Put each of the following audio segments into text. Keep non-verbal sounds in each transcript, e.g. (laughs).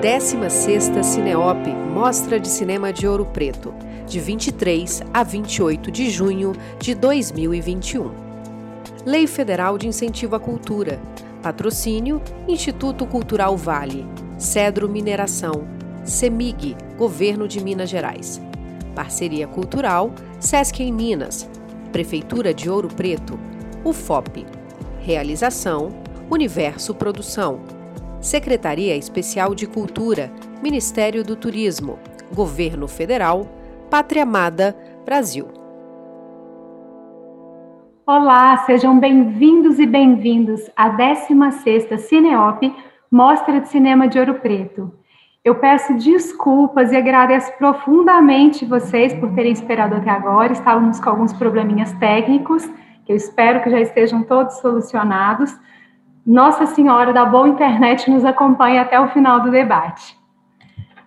16ª Cineop Mostra de Cinema de Ouro Preto, de 23 a 28 de junho de 2021. Lei Federal de Incentivo à Cultura. Patrocínio Instituto Cultural Vale. Cedro Mineração. CEMIG, Governo de Minas Gerais. Parceria Cultural Sesc em Minas. Prefeitura de Ouro Preto. UFOP. Realização Universo Produção. Secretaria Especial de Cultura, Ministério do Turismo, Governo Federal, Pátria Amada, Brasil. Olá, sejam bem-vindos e bem-vindos à 16ª Cineop, Mostra de Cinema de Ouro Preto. Eu peço desculpas e agradeço profundamente vocês por terem esperado até agora. Estávamos com alguns probleminhas técnicos, que eu espero que já estejam todos solucionados. Nossa Senhora da Boa Internet nos acompanha até o final do debate.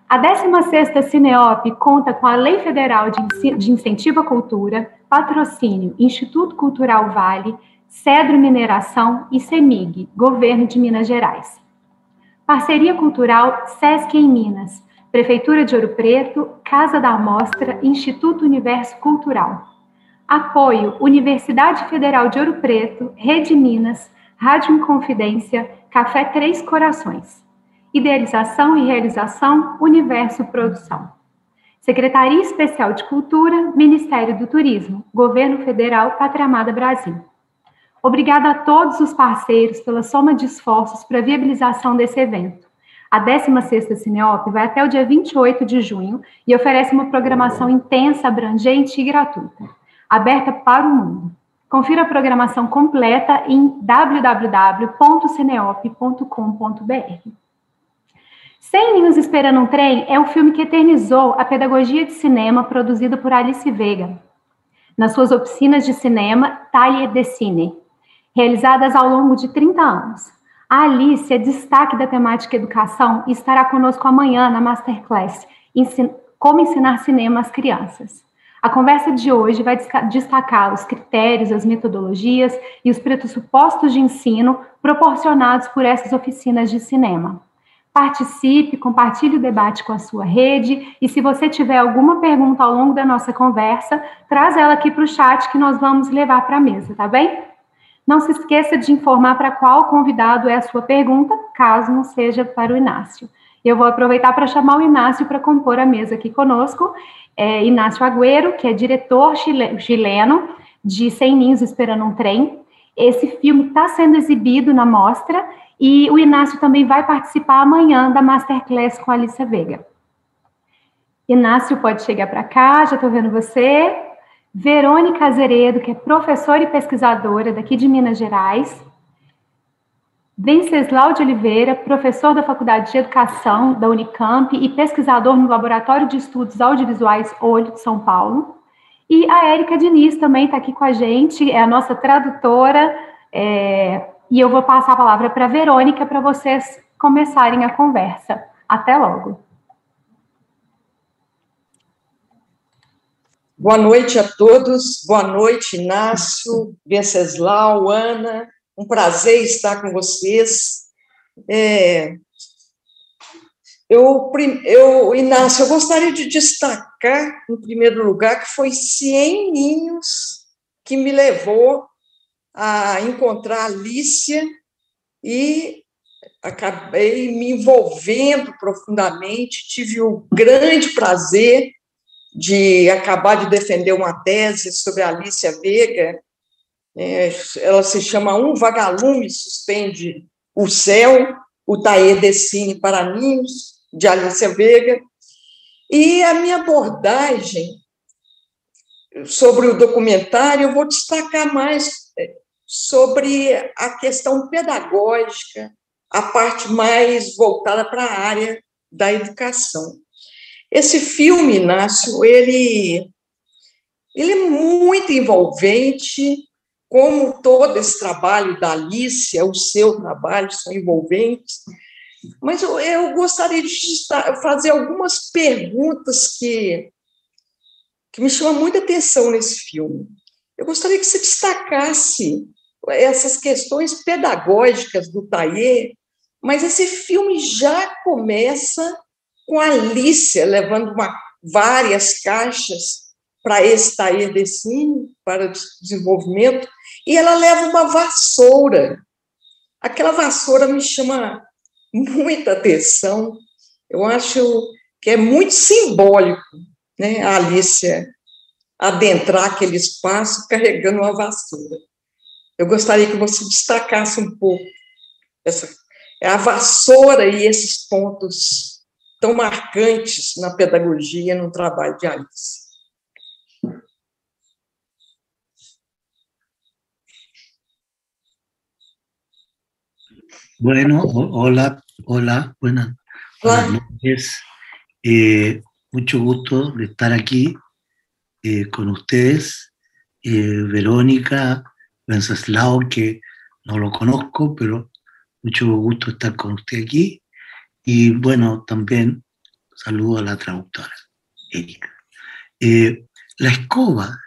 A 16ª Cineop conta com a Lei Federal de Incentivo à Cultura, patrocínio Instituto Cultural Vale, Cedro Mineração e CEMIG, Governo de Minas Gerais. Parceria Cultural SESC em Minas, Prefeitura de Ouro Preto, Casa da Amostra, Instituto Universo Cultural. Apoio Universidade Federal de Ouro Preto, Rede Minas, Rádio Inconfidência, Café Três Corações. Idealização e realização, Universo Produção. Secretaria Especial de Cultura, Ministério do Turismo, Governo Federal, Pátria Amada Brasil. Obrigada a todos os parceiros pela soma de esforços para a viabilização desse evento. A 16ª Cineop vai até o dia 28 de junho e oferece uma programação intensa, abrangente e gratuita, aberta para o mundo. Confira a programação completa em www.cineop.com.br. Cem Ninhos Esperando um Trem é o filme que eternizou a pedagogia de cinema produzida por Alice Vega, nas suas oficinas de cinema Taille de Cine, realizadas ao longo de 30 anos. A Alice é destaque da temática educação e estará conosco amanhã na Masterclass Como Ensinar Cinema às Crianças. A conversa de hoje vai destacar os critérios, as metodologias e os pressupostos de ensino proporcionados por essas oficinas de cinema. Participe, compartilhe o debate com a sua rede e se você tiver alguma pergunta ao longo da nossa conversa, traz ela aqui para o chat que nós vamos levar para a mesa, tá bem? Não se esqueça de informar para qual convidado é a sua pergunta, caso não seja para o Inácio. Eu vou aproveitar para chamar o Inácio para compor a mesa aqui conosco é, Inácio Agüero, que é diretor chileno de Cem Ninhos Esperando um Trem. Esse filme está sendo exibido na mostra e o Inácio também vai participar amanhã da Masterclass com a Alicia Veiga. Inácio pode chegar para cá, já estou vendo você. Verônica Azeredo, que é professora e pesquisadora daqui de Minas Gerais. Venceslau de Oliveira, professor da Faculdade de Educação da Unicamp e pesquisador no Laboratório de Estudos Audiovisuais Olho de São Paulo. E a Érica Diniz também está aqui com a gente, é a nossa tradutora. É, e eu vou passar a palavra para a Verônica para vocês começarem a conversa. Até logo. Boa noite a todos, boa noite, Inácio, Venceslau, Ana, um prazer estar com vocês. É, eu, eu, Inácio, eu gostaria de destacar, em primeiro lugar, que foi Cien Ninhos que me levou a encontrar a Alicia e acabei me envolvendo profundamente, tive o grande prazer de acabar de defender uma tese sobre a Alicia Vega, é, ela se chama Um Vagalume Suspende o Céu, o Taê Decine para Ninhos, de Alicia Vega. E a minha abordagem sobre o documentário, eu vou destacar mais é, sobre a questão pedagógica, a parte mais voltada para a área da educação. Esse filme, Inácio, ele, ele é muito envolvente, como todo esse trabalho da Alicia, o seu trabalho, são envolventes, mas eu, eu gostaria de fazer algumas perguntas que, que me chamam muita atenção nesse filme. Eu gostaria que você destacasse essas questões pedagógicas do Taie, Mas esse filme já começa com a Alicia levando uma, várias caixas para extrair desse para desenvolvimento, e ela leva uma vassoura. Aquela vassoura me chama muita atenção. Eu acho que é muito simbólico, né, a Alicia adentrar aquele espaço carregando uma vassoura. Eu gostaria que você destacasse um pouco essa a vassoura e esses pontos tão marcantes na pedagogia, no trabalho de Alice. Bueno, hola, hola, buenas, buenas noches. Eh, mucho gusto de estar aquí eh, con ustedes. Eh, Verónica, Wenceslao, que no lo conozco, pero mucho gusto estar con usted aquí. Y bueno, también saludo a la traductora, Erika. Eh, la escoba,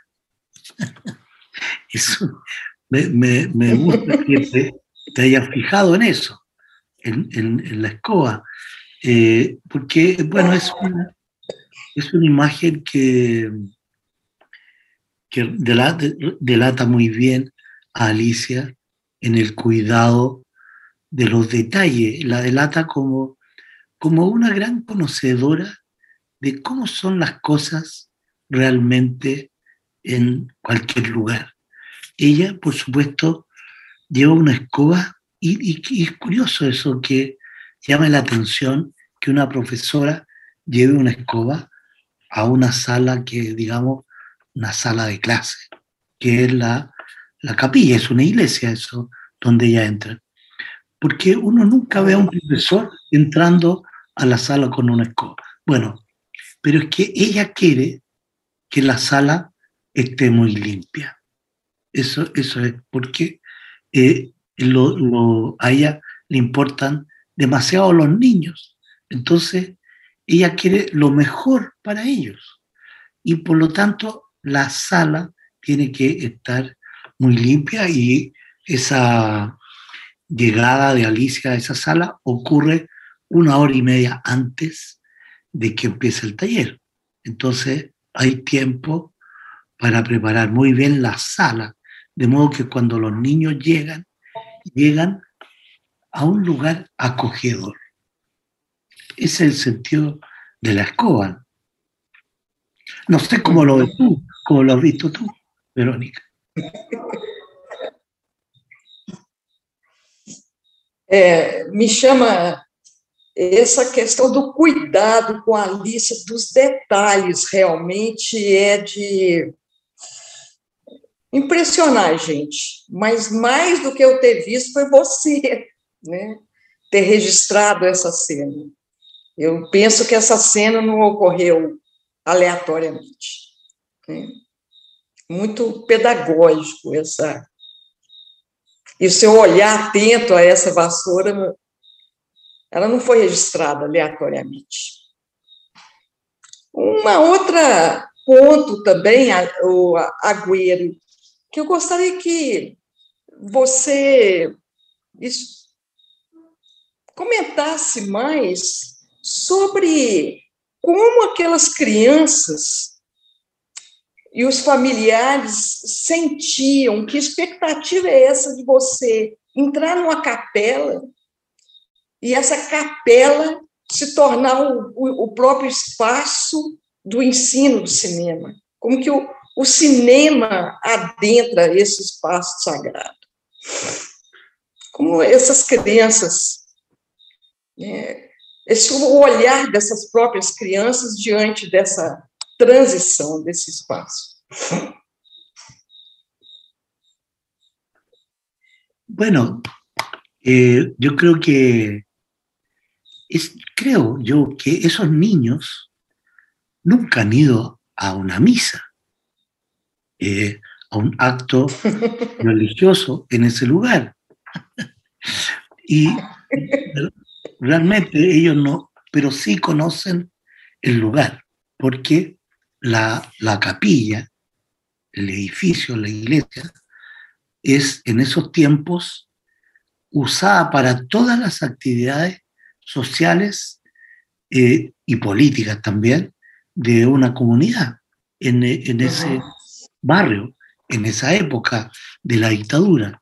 (laughs) eso, me, gusta que te, hayas fijado en eso, en, la escoba, porque, bueno, es una, es una imagen que, que delata, muy bien a Alicia en el cuidado de los detalles, la delata como, como una gran conocedora de cómo son las cosas realmente en cualquier lugar. Ella, por supuesto, lleva una escoba y, es curioso eso que llama la atención que una profesora lleve una escoba a una sala que, digamos, una sala de clase, que es la, la capilla, es una iglesia eso, donde ella entra. Porque uno nunca ve a un profesor entrando a la sala con una escoba. Bueno, pero es que ella quiere que la sala esté muy limpia. Eso, eso es porque eh, a ella le importan demasiado los niños. Entonces, ella quiere lo mejor para ellos. Y por lo tanto, la sala tiene que estar muy limpia y esa llegada de Alicia a esa sala ocurre una hora y media antes de que empiece el taller. Entonces hay tiempo para preparar muy bien la sala, de modo que cuando los niños llegan, llegan a un lugar acogedor. Ese es el sentido de la escoba. No sé cómo lo ves tú, cómo lo has visto tú, Verónica. É, me chama essa questão do cuidado com a lista dos detalhes, realmente é de impressionar gente. Mas mais do que eu ter visto foi você, (laughs) né? ter registrado essa cena. Eu penso que essa cena não ocorreu aleatoriamente. Né? Muito pedagógico essa. E o seu olhar atento a essa vassoura, ela não foi registrada aleatoriamente. Uma outra ponto também, o Agüero, que eu gostaria que você comentasse mais sobre como aquelas crianças e os familiares sentiam, que expectativa é essa de você entrar numa capela e essa capela se tornar o, o próprio espaço do ensino do cinema, como que o, o cinema adentra esse espaço sagrado. Como essas crianças né, esse o olhar dessas próprias crianças diante dessa transição desse espaço. Bueno, eh, yo creo que es, creo yo que esos niños nunca han ido a una misa, eh, a un acto (laughs) religioso en ese lugar. y realmente ellos no, pero sí conocen el lugar, porque la, la capilla, el edificio, la iglesia, es en esos tiempos usada para todas las actividades sociales eh, y políticas también de una comunidad en, en ese barrio, en esa época de la dictadura,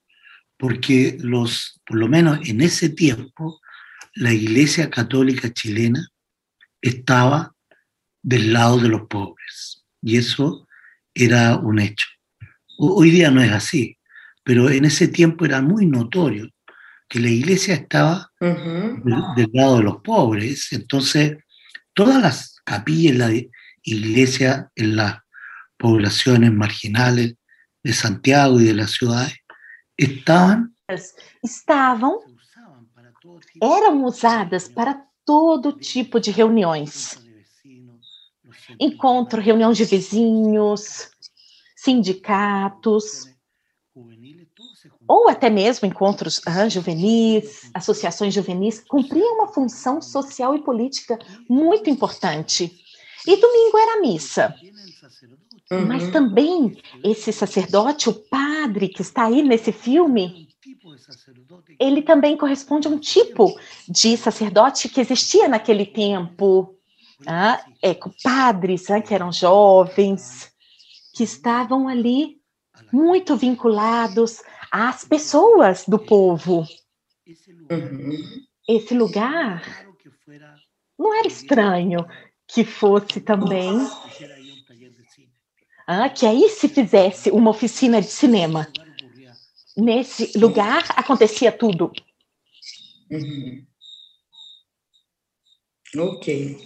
porque los, por lo menos en ese tiempo, la Iglesia Católica chilena estaba del lado de los pobres, y eso era un hecho. Hoy día no es así, pero en ese tiempo era muy notorio que la iglesia estaba del, del, lado de los pobres. Entonces, todas las capillas de la iglesia en las poblaciones marginales de Santiago y de las ciudades estaban estavam eram usadas para todo tipo de reuniões. Encontro, reunião de vizinhos, sindicatos, ou até mesmo encontros ah, juvenis, associações juvenis, cumpriam uma função social e política muito importante. E domingo era missa. Uhum. Mas também esse sacerdote, o padre que está aí nesse filme, ele também corresponde a um tipo de sacerdote que existia naquele tempo. Ah, é, padres ah, que eram jovens, que estavam ali muito vinculados às pessoas do povo. Uhum. Esse lugar não era estranho que fosse também ah, que aí se fizesse uma oficina de cinema. Nesse lugar acontecia tudo. Uhum. Ok.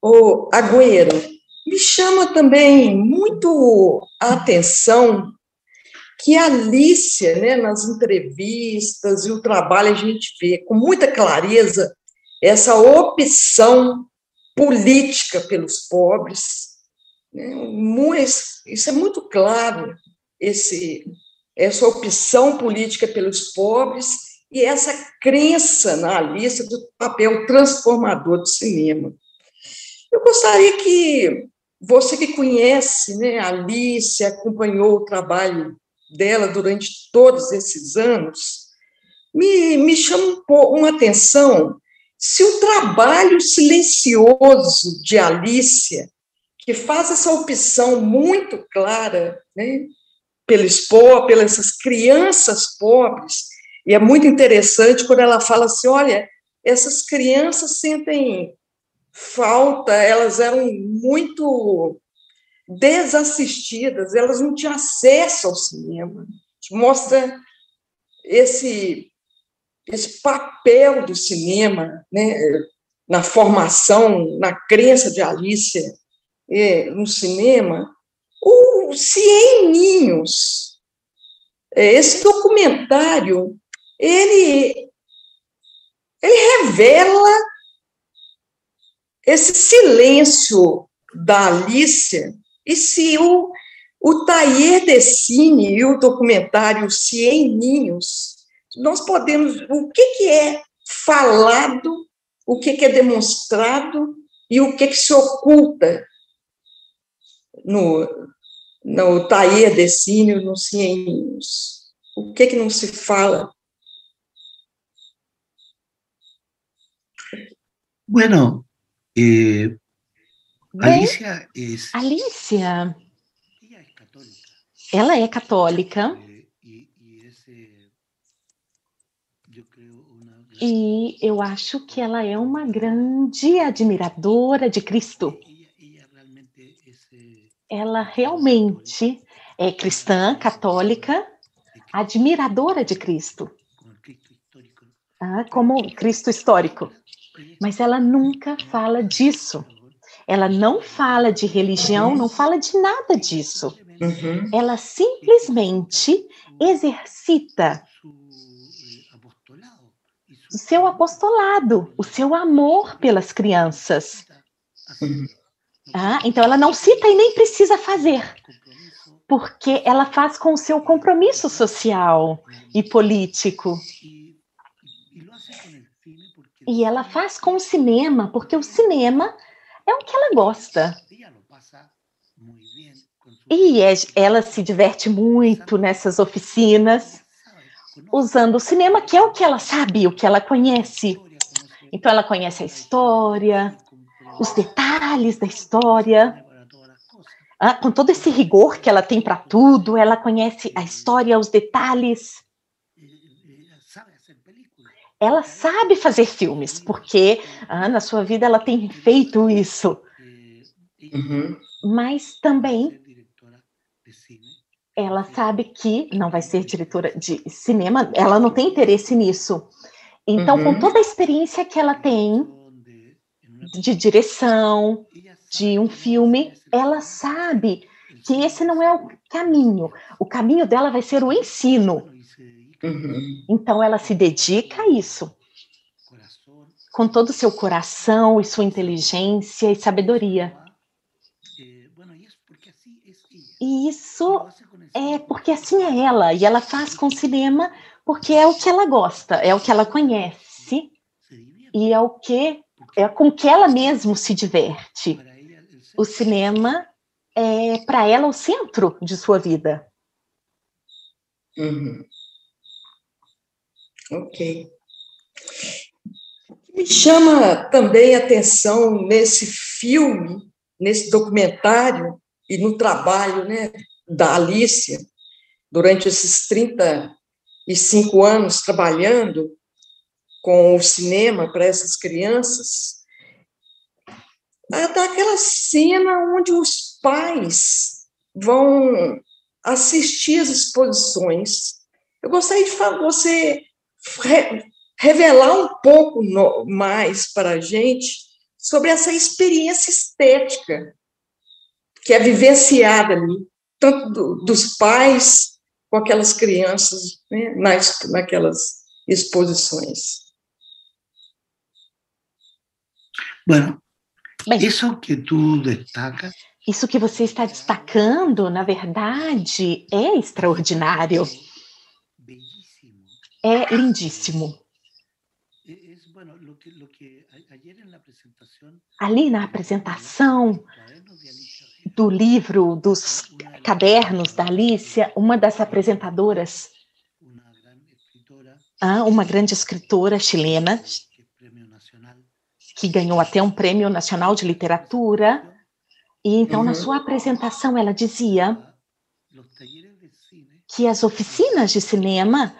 O Agüero, me chama também muito a atenção que a Alicia, né, nas entrevistas e o trabalho, a gente vê com muita clareza essa opção política pelos pobres. Né? Isso é muito claro, esse, essa opção política pelos pobres e essa crença na Alicia do papel transformador do cinema. Eu gostaria que você que conhece né, a Alice, acompanhou o trabalho dela durante todos esses anos, me, me chama uma atenção se o trabalho silencioso de Alicia, que faz essa opção muito clara né, pelos pobres, pelas crianças pobres, e é muito interessante quando ela fala assim: olha, essas crianças sentem falta, elas eram muito desassistidas, elas não tinham acesso ao cinema. Mostra esse esse papel do cinema né, na formação, na crença de Alicia é, no cinema, o Cien Ninhos, é, esse documentário, ele, ele revela esse silêncio da Alicia, e se o, o Tayer Dessine e o documentário Cien Ninhos nós podemos, o que, que é falado, o que, que é demonstrado e o que, que se oculta no, no Tair Decínio, no Cienhos. O que, que não se fala? Bueno, eh, Alicia es. Alicia. Ela é católica. E eu acho que ela é uma grande admiradora de Cristo. Ela realmente é cristã, católica, admiradora de Cristo. Ah, como Cristo histórico. Mas ela nunca fala disso. Ela não fala de religião, não fala de nada disso. Uhum. Ela simplesmente exercita o seu apostolado, o seu amor pelas crianças. Ah, então ela não cita e nem precisa fazer, porque ela faz com o seu compromisso social e político. E ela faz com o cinema, porque o cinema é o que ela gosta. E é, ela se diverte muito nessas oficinas usando o cinema, que é o que ela sabe, o que ela conhece. Então, ela conhece a história, os detalhes da história, ah, com todo esse rigor que ela tem para tudo, ela conhece a história, os detalhes. Ela sabe fazer filmes, porque ah, na sua vida ela tem feito isso. Uhum. Mas também ela sabe que não vai ser diretora de cinema, ela não tem interesse nisso. Então, uhum. com toda a experiência que ela tem de direção, de um filme, ela sabe que esse não é o caminho. O caminho dela vai ser o ensino. Uhum. Então, ela se dedica a isso. Com todo o seu coração e sua inteligência e sabedoria. E isso é porque assim é ela, e ela faz com o cinema porque é o que ela gosta, é o que ela conhece, e é o que é com que ela mesmo se diverte. O cinema é para ela o centro de sua vida. Uhum. Ok. Me chama também atenção nesse filme, nesse documentário, e no trabalho né, da Alicia, durante esses 35 anos trabalhando com o cinema para essas crianças, daquela cena onde os pais vão assistir as exposições. Eu gostaria de você revelar um pouco mais para a gente sobre essa experiência estética que é vivenciada ali, tanto do, dos pais com aquelas crianças né, nas, naquelas exposições. Bueno, Bem, isso que tu destaca. Isso que você está destacando, na verdade, é extraordinário. É lindíssimo. Ali na apresentação, do livro, dos cadernos da Alicia, uma das apresentadoras, ah, uma grande escritora chilena, que ganhou até um prêmio nacional de literatura, e então na sua apresentação ela dizia que as oficinas de cinema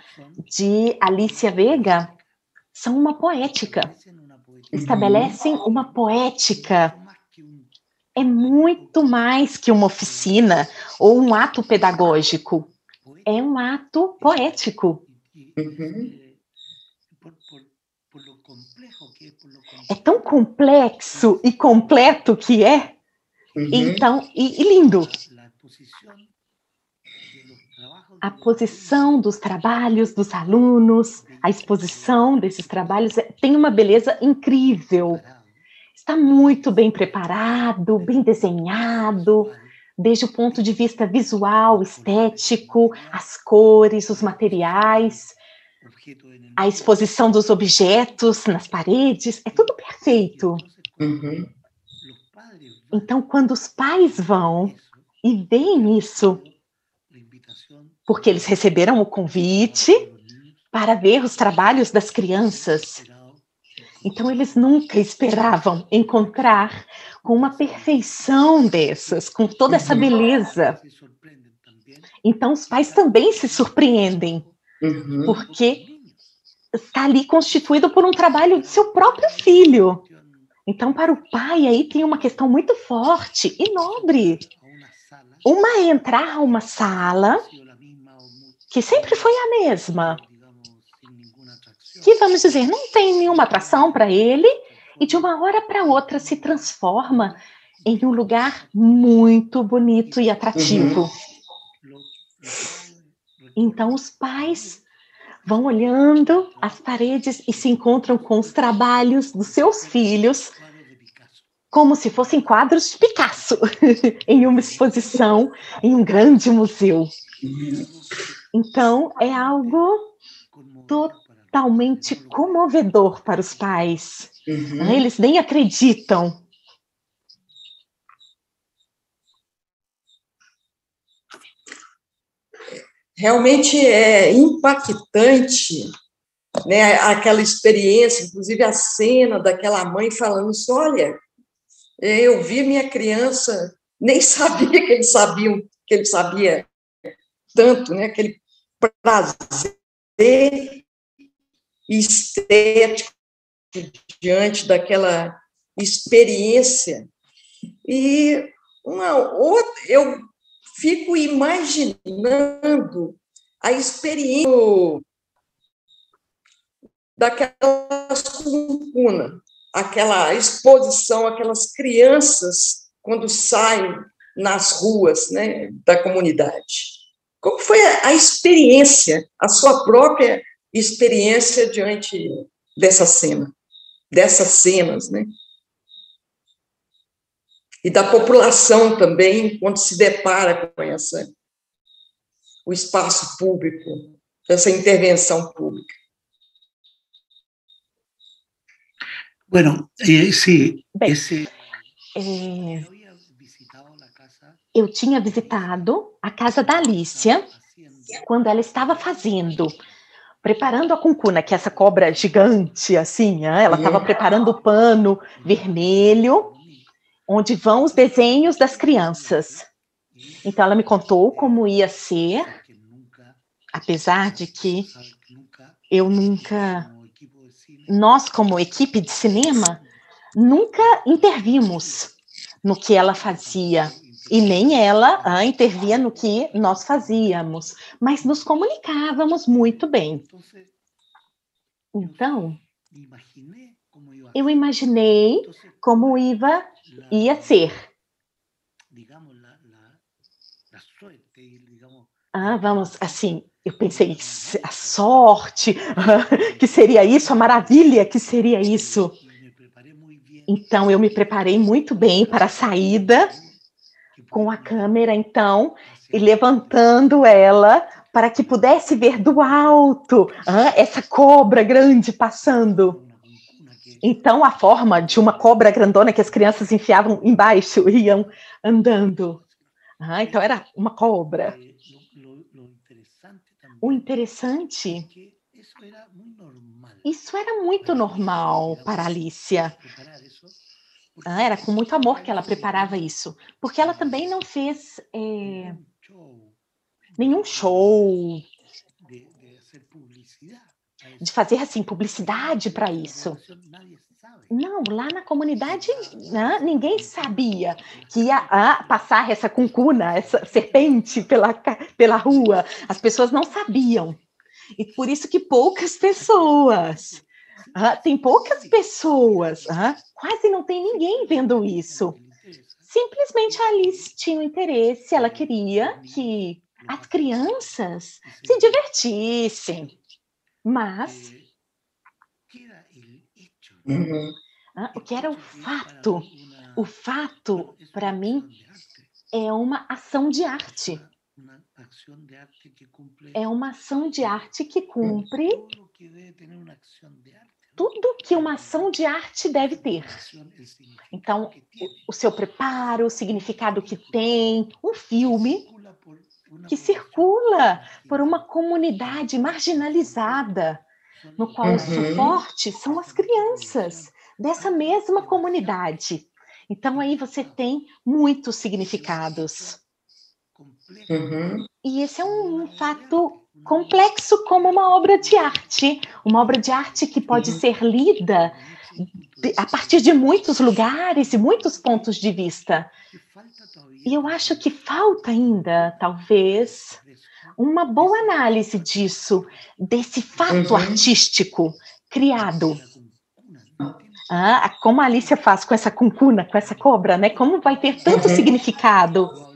de Alicia Vega são uma poética, estabelecem uma poética é muito mais que uma oficina ou um ato pedagógico. É um ato poético. Uhum. É tão complexo e completo que é, uhum. então, e, e lindo. A posição dos trabalhos dos alunos, a exposição desses trabalhos é, tem uma beleza incrível está muito bem preparado, bem desenhado, desde o ponto de vista visual, estético, as cores, os materiais, a exposição dos objetos nas paredes, é tudo perfeito. Uhum. Então, quando os pais vão e veem isso, porque eles receberam o convite para ver os trabalhos das crianças, então, eles nunca esperavam encontrar com uma perfeição dessas, com toda essa beleza. Então, os pais também se surpreendem, uhum. porque está ali constituído por um trabalho de seu próprio filho. Então, para o pai, aí tem uma questão muito forte e nobre. Uma é entrar a uma sala, que sempre foi a mesma, que, vamos dizer, não tem nenhuma atração para ele e de uma hora para outra se transforma em um lugar muito bonito e atrativo. Uhum. Então os pais vão olhando as paredes e se encontram com os trabalhos dos seus filhos como se fossem quadros de Picasso (laughs) em uma exposição em um grande museu. Uhum. Então é algo totalmente comovedor para os pais. Uhum. Eles nem acreditam. realmente é impactante né, aquela experiência, inclusive a cena daquela mãe falando assim, olha, eu vi minha criança, nem (laughs) sabia que eles sabiam, que ele sabia tanto, né, aquele prazer estético diante daquela experiência. E uma outra, eu fico imaginando a experiência daquelas cuncunas, aquela exposição, aquelas crianças quando saem nas ruas né, da comunidade. Como foi a experiência, a sua própria experiência diante dessa cena, dessas cenas, né? E da população também, quando se depara com essa, o espaço público, essa intervenção pública. Bueno, eh, sí, Bem, esse... é, eu tinha visitado a casa da Alicia quando ela estava fazendo, preparando a cuncuna, que é essa cobra gigante, assim, né? ela estava preparando o pano vermelho, onde vão os desenhos das crianças. Então ela me contou como ia ser, apesar de que eu nunca nós, como equipe de cinema, nunca intervimos no que ela fazia. E nem ela ah, intervia no que nós fazíamos, mas nos comunicávamos muito bem. Então, eu imaginei como Iva ia ser. Ah, vamos, assim, eu pensei, a sorte, (laughs) que seria isso, a maravilha que seria isso. Então, eu me preparei muito bem para a saída, com a câmera, então, e levantando ela para que pudesse ver do alto essa cobra grande passando. Então, a forma de uma cobra grandona que as crianças enfiavam embaixo e iam andando. então, era uma cobra. O interessante, isso era muito normal para Alicia. Ah, era com muito amor que ela preparava isso, porque ela também não fez é, nenhum show de fazer assim publicidade para isso. Não, lá na comunidade né, ninguém sabia que ia ah, passar essa cuncuna, essa serpente pela, pela rua. As pessoas não sabiam. E por isso que poucas pessoas, ah, tem poucas pessoas, ah, quase não tem ninguém vendo isso. Simplesmente a Alice tinha um interesse, ela queria que as crianças se divertissem. Mas Uhum. Ah, o que era o fato? O fato, para mim, é uma ação de arte. É uma ação de arte que cumpre tudo que uma ação de arte deve ter. Então, o seu preparo, o significado que tem, um filme que circula por uma comunidade marginalizada, no qual uhum. o suporte são as crianças dessa mesma comunidade. Então aí você tem muitos significados. Uhum. E esse é um fato complexo como uma obra de arte, uma obra de arte que pode uhum. ser lida a partir de muitos lugares e muitos pontos de vista. E eu acho que falta ainda, talvez, uma boa análise disso, desse fato uhum. artístico criado. Ah, como a Alicia faz com essa cuncuna, com essa cobra, né? Como vai ter tanto uhum. significado.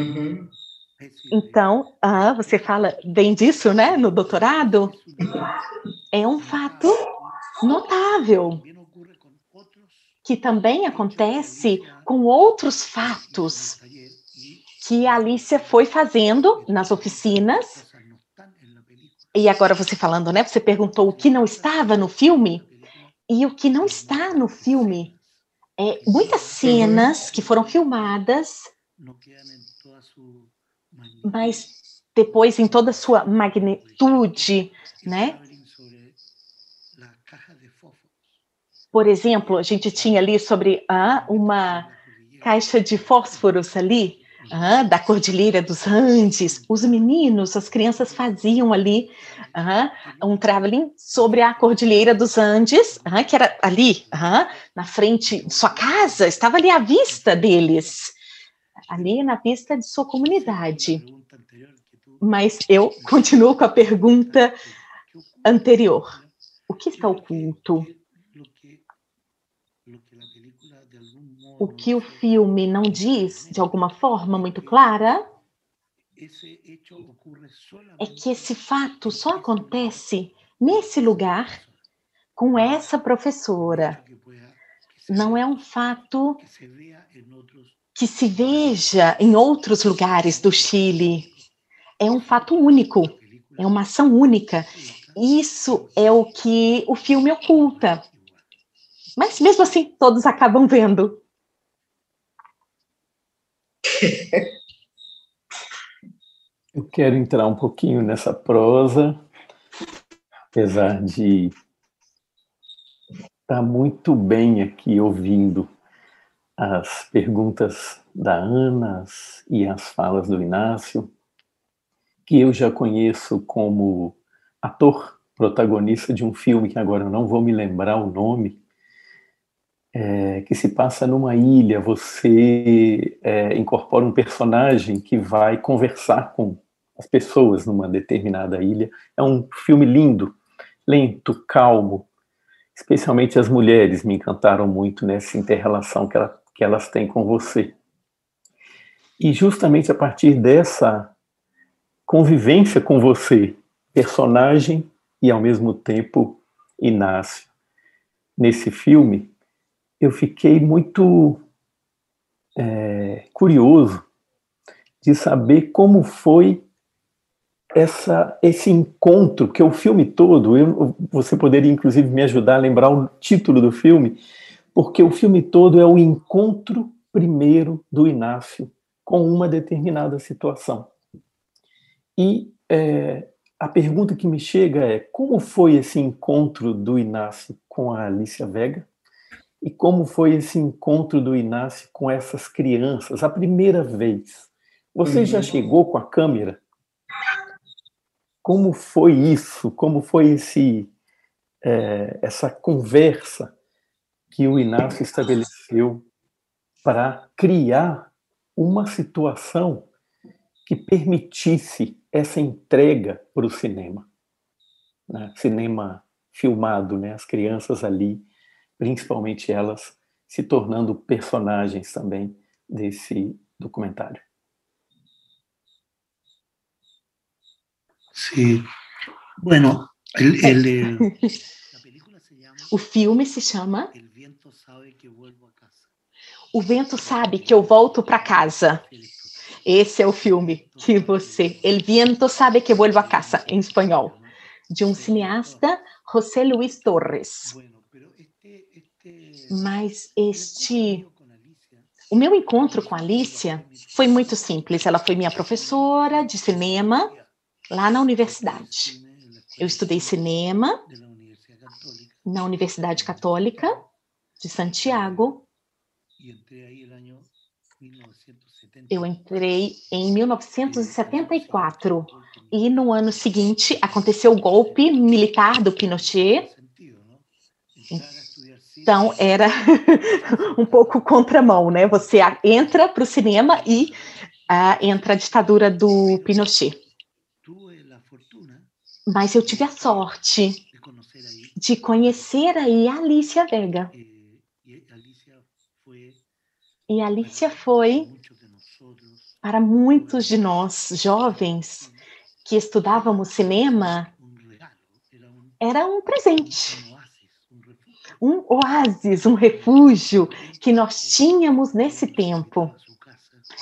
Uhum. Então, ah, você fala bem disso, né? No doutorado. É um fato notável que também acontece com outros fatos que a Alicia foi fazendo nas oficinas. E agora você falando, né? Você perguntou o que não estava no filme. E o que não está no filme é muitas cenas que foram filmadas mas depois em toda a sua magnitude, né? Por exemplo, a gente tinha ali sobre ah, uma caixa de fósforos ali, ah, da Cordilheira dos Andes. Os meninos, as crianças faziam ali ah, um traveling sobre a Cordilheira dos Andes, ah, que era ali, na frente de sua casa, estava ali à vista deles, ali na vista de sua comunidade. Mas eu continuo com a pergunta anterior. O que está oculto? o que o filme não diz de alguma forma muito clara é que esse fato só acontece nesse lugar com essa professora. Não é um fato que se veja em outros lugares do Chile. É um fato único, é uma ação única. Isso é o que o filme oculta. Mas mesmo assim, todos acabam vendo. Eu quero entrar um pouquinho nessa prosa, apesar de estar muito bem aqui ouvindo as perguntas da Ana e as falas do Inácio, que eu já conheço como ator protagonista de um filme que agora eu não vou me lembrar o nome, é, que se passa numa ilha, você é, incorpora um personagem que vai conversar com as pessoas numa determinada ilha. É um filme lindo, lento, calmo. Especialmente as mulheres me encantaram muito nessa interrelação que, ela, que elas têm com você. E justamente a partir dessa convivência com você, personagem e ao mesmo tempo Inácio, nesse filme, eu fiquei muito é, curioso de saber como foi essa, esse encontro, que o filme todo, eu, você poderia inclusive me ajudar a lembrar o título do filme, porque o filme todo é o encontro primeiro do Inácio com uma determinada situação. E é, a pergunta que me chega é: como foi esse encontro do Inácio com a Alicia Vega? E como foi esse encontro do Inácio com essas crianças, a primeira vez? Você já uhum. chegou com a câmera? Como foi isso? Como foi esse, é, essa conversa que o Inácio estabeleceu para criar uma situação que permitisse essa entrega para o cinema? Né? Cinema filmado, né? as crianças ali principalmente elas se tornando personagens também desse documentário. Sí. Bueno, el, el, (laughs) o filme se chama O Vento Sabe que Eu Volto para Casa. Esse é o filme que você. El Viento Sabe que Vuelvo a Casa, em espanhol, de um cineasta, José Luis Torres. Mas este. O meu encontro com a Alicia foi muito simples. Ela foi minha professora de cinema lá na universidade. Eu estudei cinema na Universidade Católica de Santiago. Eu entrei em 1974 e no ano seguinte aconteceu o golpe militar do Pinochet. Então, era (laughs) um pouco contramão, né? Você entra para o cinema e uh, entra a ditadura do Pinochet. Mas eu tive a sorte de conhecer aí a Alicia Vega. E a Alicia foi, para muitos de nós jovens que estudávamos cinema, era um presente um oásis, um refúgio que nós tínhamos nesse tempo.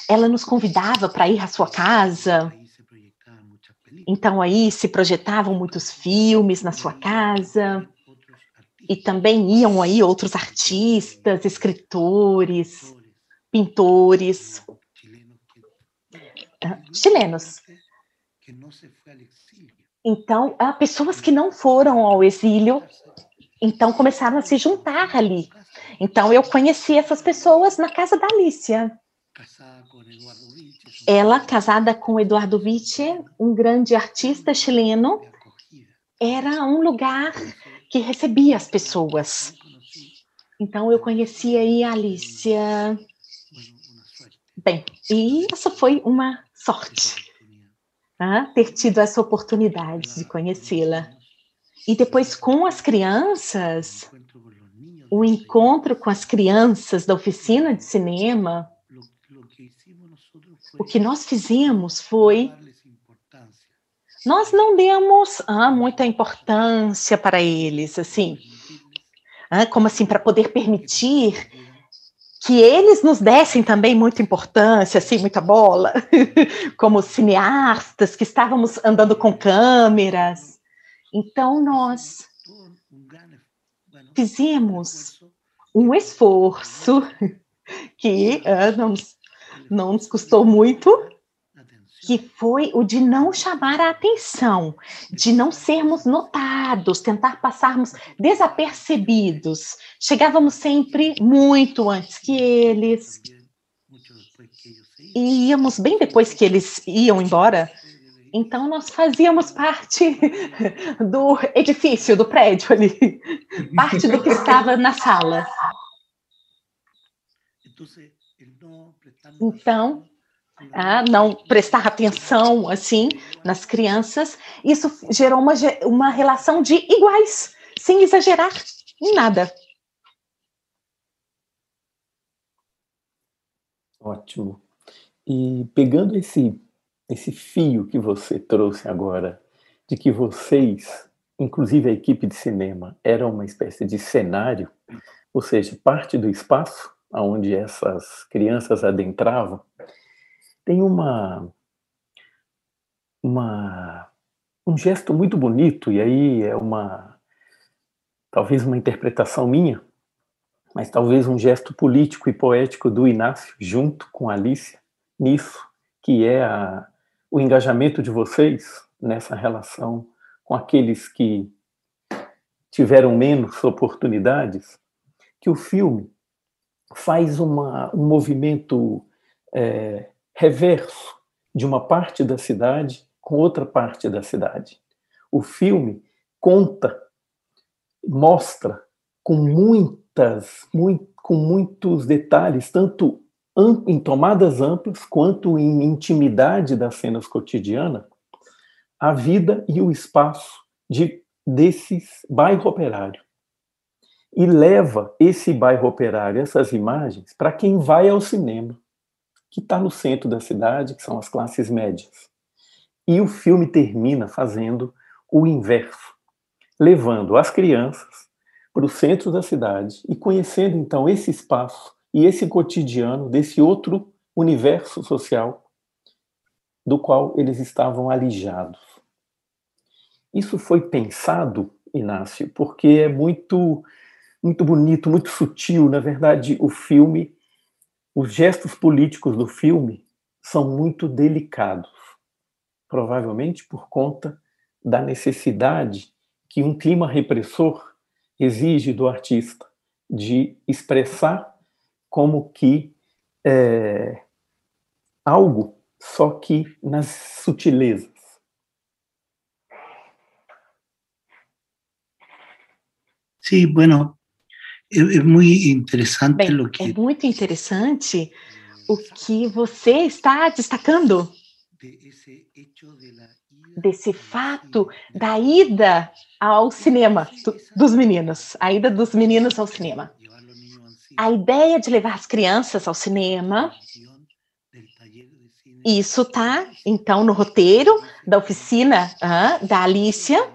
Ela nos convidava para ir à sua casa. Então aí se projetavam muitos filmes na sua casa. E também iam aí outros artistas, escritores, pintores. chilenos. Então, pessoas que não foram ao exílio, então começaram a se juntar ali. Então, eu conheci essas pessoas na casa da Alicia. Ela, casada com Eduardo Vitti, um grande artista chileno, era um lugar que recebia as pessoas. Então, eu conheci aí a Alicia. Bem, e essa foi uma sorte ah, ter tido essa oportunidade de conhecê-la. E depois, com as crianças, o encontro com as crianças da oficina de cinema, o que nós fizemos foi. Nós não demos ah, muita importância para eles, assim, ah, como assim, para poder permitir que eles nos dessem também muita importância, assim, muita bola, (laughs) como cineastas que estávamos andando com câmeras. Então nós fizemos um esforço (laughs) que não, não nos custou muito, que foi o de não chamar a atenção, de não sermos notados, tentar passarmos desapercebidos. Chegávamos sempre muito antes que eles. E íamos bem depois que eles iam embora. Então, nós fazíamos parte (laughs) do edifício, do prédio ali, (laughs) parte do que estava na sala. Então, a não prestar atenção assim nas crianças, isso gerou uma, uma relação de iguais, sem exagerar em nada. Ótimo. E pegando esse esse fio que você trouxe agora de que vocês, inclusive a equipe de cinema, eram uma espécie de cenário, ou seja, parte do espaço onde essas crianças adentravam, tem uma, uma um gesto muito bonito e aí é uma talvez uma interpretação minha, mas talvez um gesto político e poético do Inácio junto com a Alicia nisso, que é a, o engajamento de vocês nessa relação com aqueles que tiveram menos oportunidades, que o filme faz uma, um movimento é, reverso de uma parte da cidade com outra parte da cidade. O filme conta, mostra com muitas, muito, com muitos detalhes, tanto em tomadas amplas quanto em intimidade das cenas cotidianas, a vida e o espaço de desses bairro operário. E leva esse bairro operário, essas imagens, para quem vai ao cinema que está no centro da cidade, que são as classes médias. E o filme termina fazendo o inverso, levando as crianças para o centro da cidade e conhecendo então esse espaço e esse cotidiano desse outro universo social do qual eles estavam alijados. Isso foi pensado, Inácio, porque é muito muito bonito, muito sutil, na verdade, o filme os gestos políticos do filme são muito delicados, provavelmente por conta da necessidade que um clima repressor exige do artista de expressar como que é, algo, só que nas sutilezas. Sí, bueno, é, é muito interessante Bem, o que... É muito interessante o que você está destacando desse fato da ida ao cinema do, dos meninos, a ida dos meninos ao cinema. A ideia de levar as crianças ao cinema, isso está, então, no roteiro da oficina da Alicia,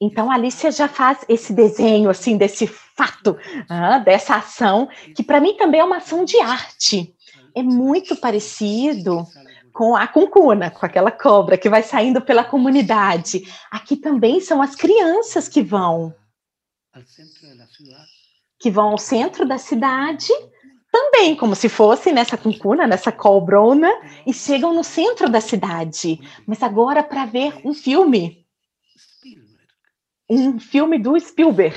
então a Alicia já faz esse desenho assim desse fato, uh, dessa ação, que para mim também é uma ação de arte. É muito parecido com a cuncuna, com aquela cobra que vai saindo pela comunidade. Aqui também são as crianças que vão que vão ao centro da cidade também como se fosse nessa cuncuna, nessa colbrona, e chegam no centro da cidade, mas agora para ver um filme. Um filme do Spielberg.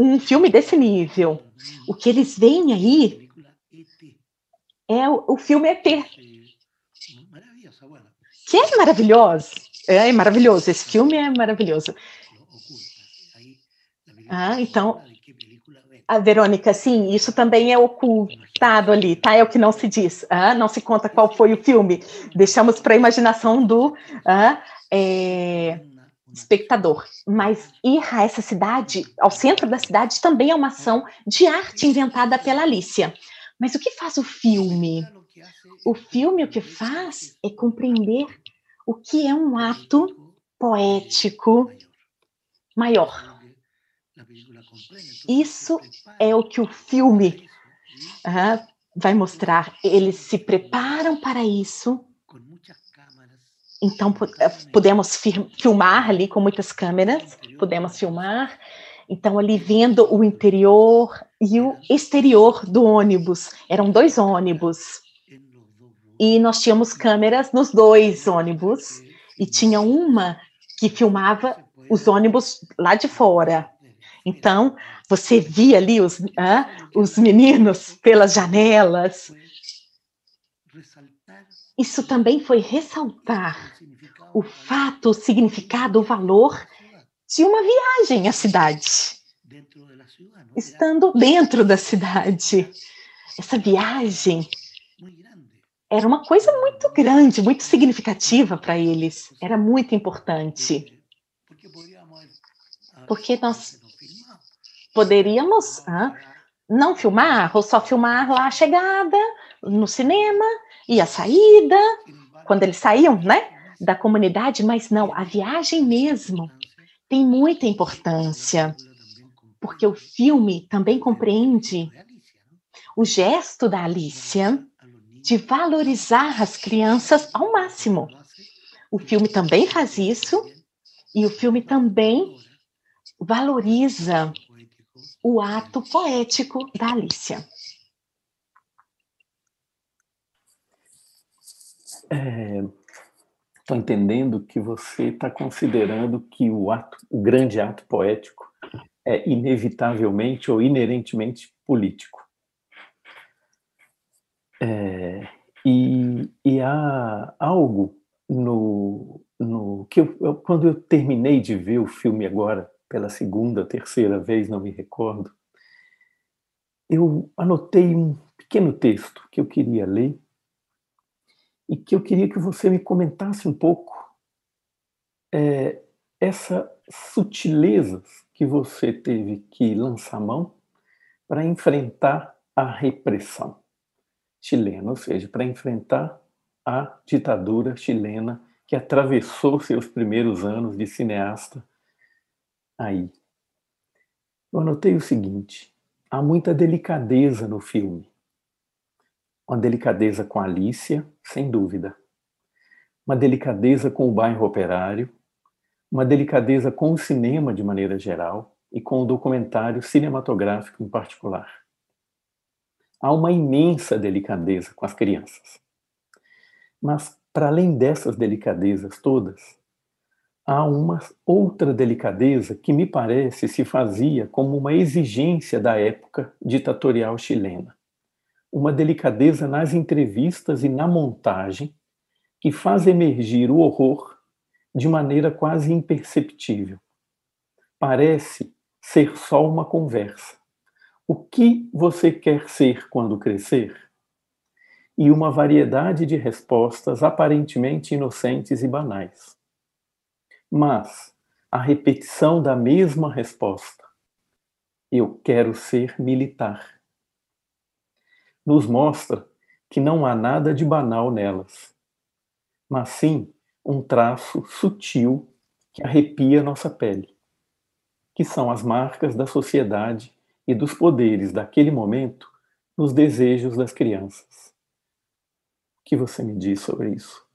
Um filme desse nível. O que eles veem aí é o, o filme ET. Que é maravilhoso. É, é maravilhoso. Esse filme é maravilhoso. Ah, então, a Verônica, sim, isso também é ocultado ali, tá? É o que não se diz. Ah, não se conta qual foi o filme. Deixamos para a imaginação do ah, é, espectador. Mas ir a essa cidade, ao centro da cidade, também é uma ação de arte inventada pela Alicia. Mas o que faz o filme? O filme o que faz é compreender o que é um ato poético maior isso é o que o filme uh, vai mostrar. Eles se preparam para isso. Então, eh, podemos filmar ali com muitas câmeras, podemos filmar. Então, ali vendo o interior e o exterior do ônibus. Eram dois ônibus. E nós tínhamos câmeras nos dois ônibus. E tinha uma que filmava os ônibus lá de fora. Então, você via ali os, ah, os meninos pelas janelas. Isso também foi ressaltar o fato, o significado, o valor de uma viagem à cidade. Estando dentro da cidade. Essa viagem era uma coisa muito grande, muito significativa para eles. Era muito importante. Porque nós poderíamos ah, não filmar, ou só filmar lá a chegada no cinema e a saída, quando eles saíam, né, da comunidade, mas não, a viagem mesmo tem muita importância, porque o filme também compreende o gesto da Alicia de valorizar as crianças ao máximo. O filme também faz isso, e o filme também valoriza o ato poético da Alicia. Estou é, entendendo que você está considerando que o ato, o grande ato poético, é inevitavelmente ou inerentemente político. É, e, e, há algo no, no que eu, eu, quando eu terminei de ver o filme agora pela segunda, terceira vez, não me recordo, eu anotei um pequeno texto que eu queria ler e que eu queria que você me comentasse um pouco é, essa sutilezas que você teve que lançar mão para enfrentar a repressão chilena, ou seja, para enfrentar a ditadura chilena que atravessou seus primeiros anos de cineasta aí. Eu anotei o seguinte: há muita delicadeza no filme. Uma delicadeza com a Alicia, sem dúvida. Uma delicadeza com o bairro operário, uma delicadeza com o cinema de maneira geral e com o documentário cinematográfico em particular. Há uma imensa delicadeza com as crianças. Mas, para além dessas delicadezas todas, há uma outra delicadeza que me parece se fazia como uma exigência da época ditatorial chilena. Uma delicadeza nas entrevistas e na montagem que faz emergir o horror de maneira quase imperceptível. Parece ser só uma conversa. O que você quer ser quando crescer? E uma variedade de respostas aparentemente inocentes e banais mas a repetição da mesma resposta, eu quero ser militar, nos mostra que não há nada de banal nelas, mas sim um traço sutil que arrepia nossa pele, que são as marcas da sociedade e dos poderes daquele momento nos desejos das crianças. O que você me diz sobre isso?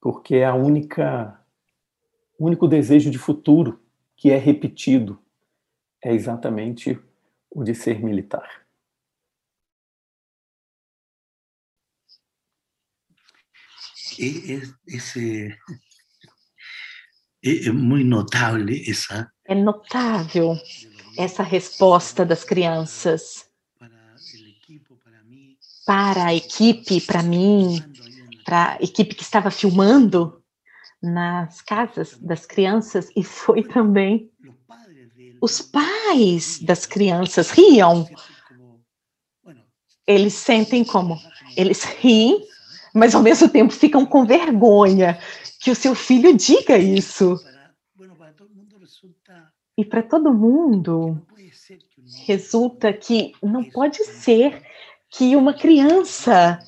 porque é a única o único desejo de futuro que é repetido é exatamente o de ser militar. Esse, é, é muito notável essa. É notável essa resposta das crianças para a equipe, para mim, para a equipe que estava filmando nas casas das crianças e foi também os pais das crianças riam. Eles sentem como eles riem, mas ao mesmo tempo ficam com vergonha que o seu filho diga isso. E para todo mundo resulta que não pode ser que uma criança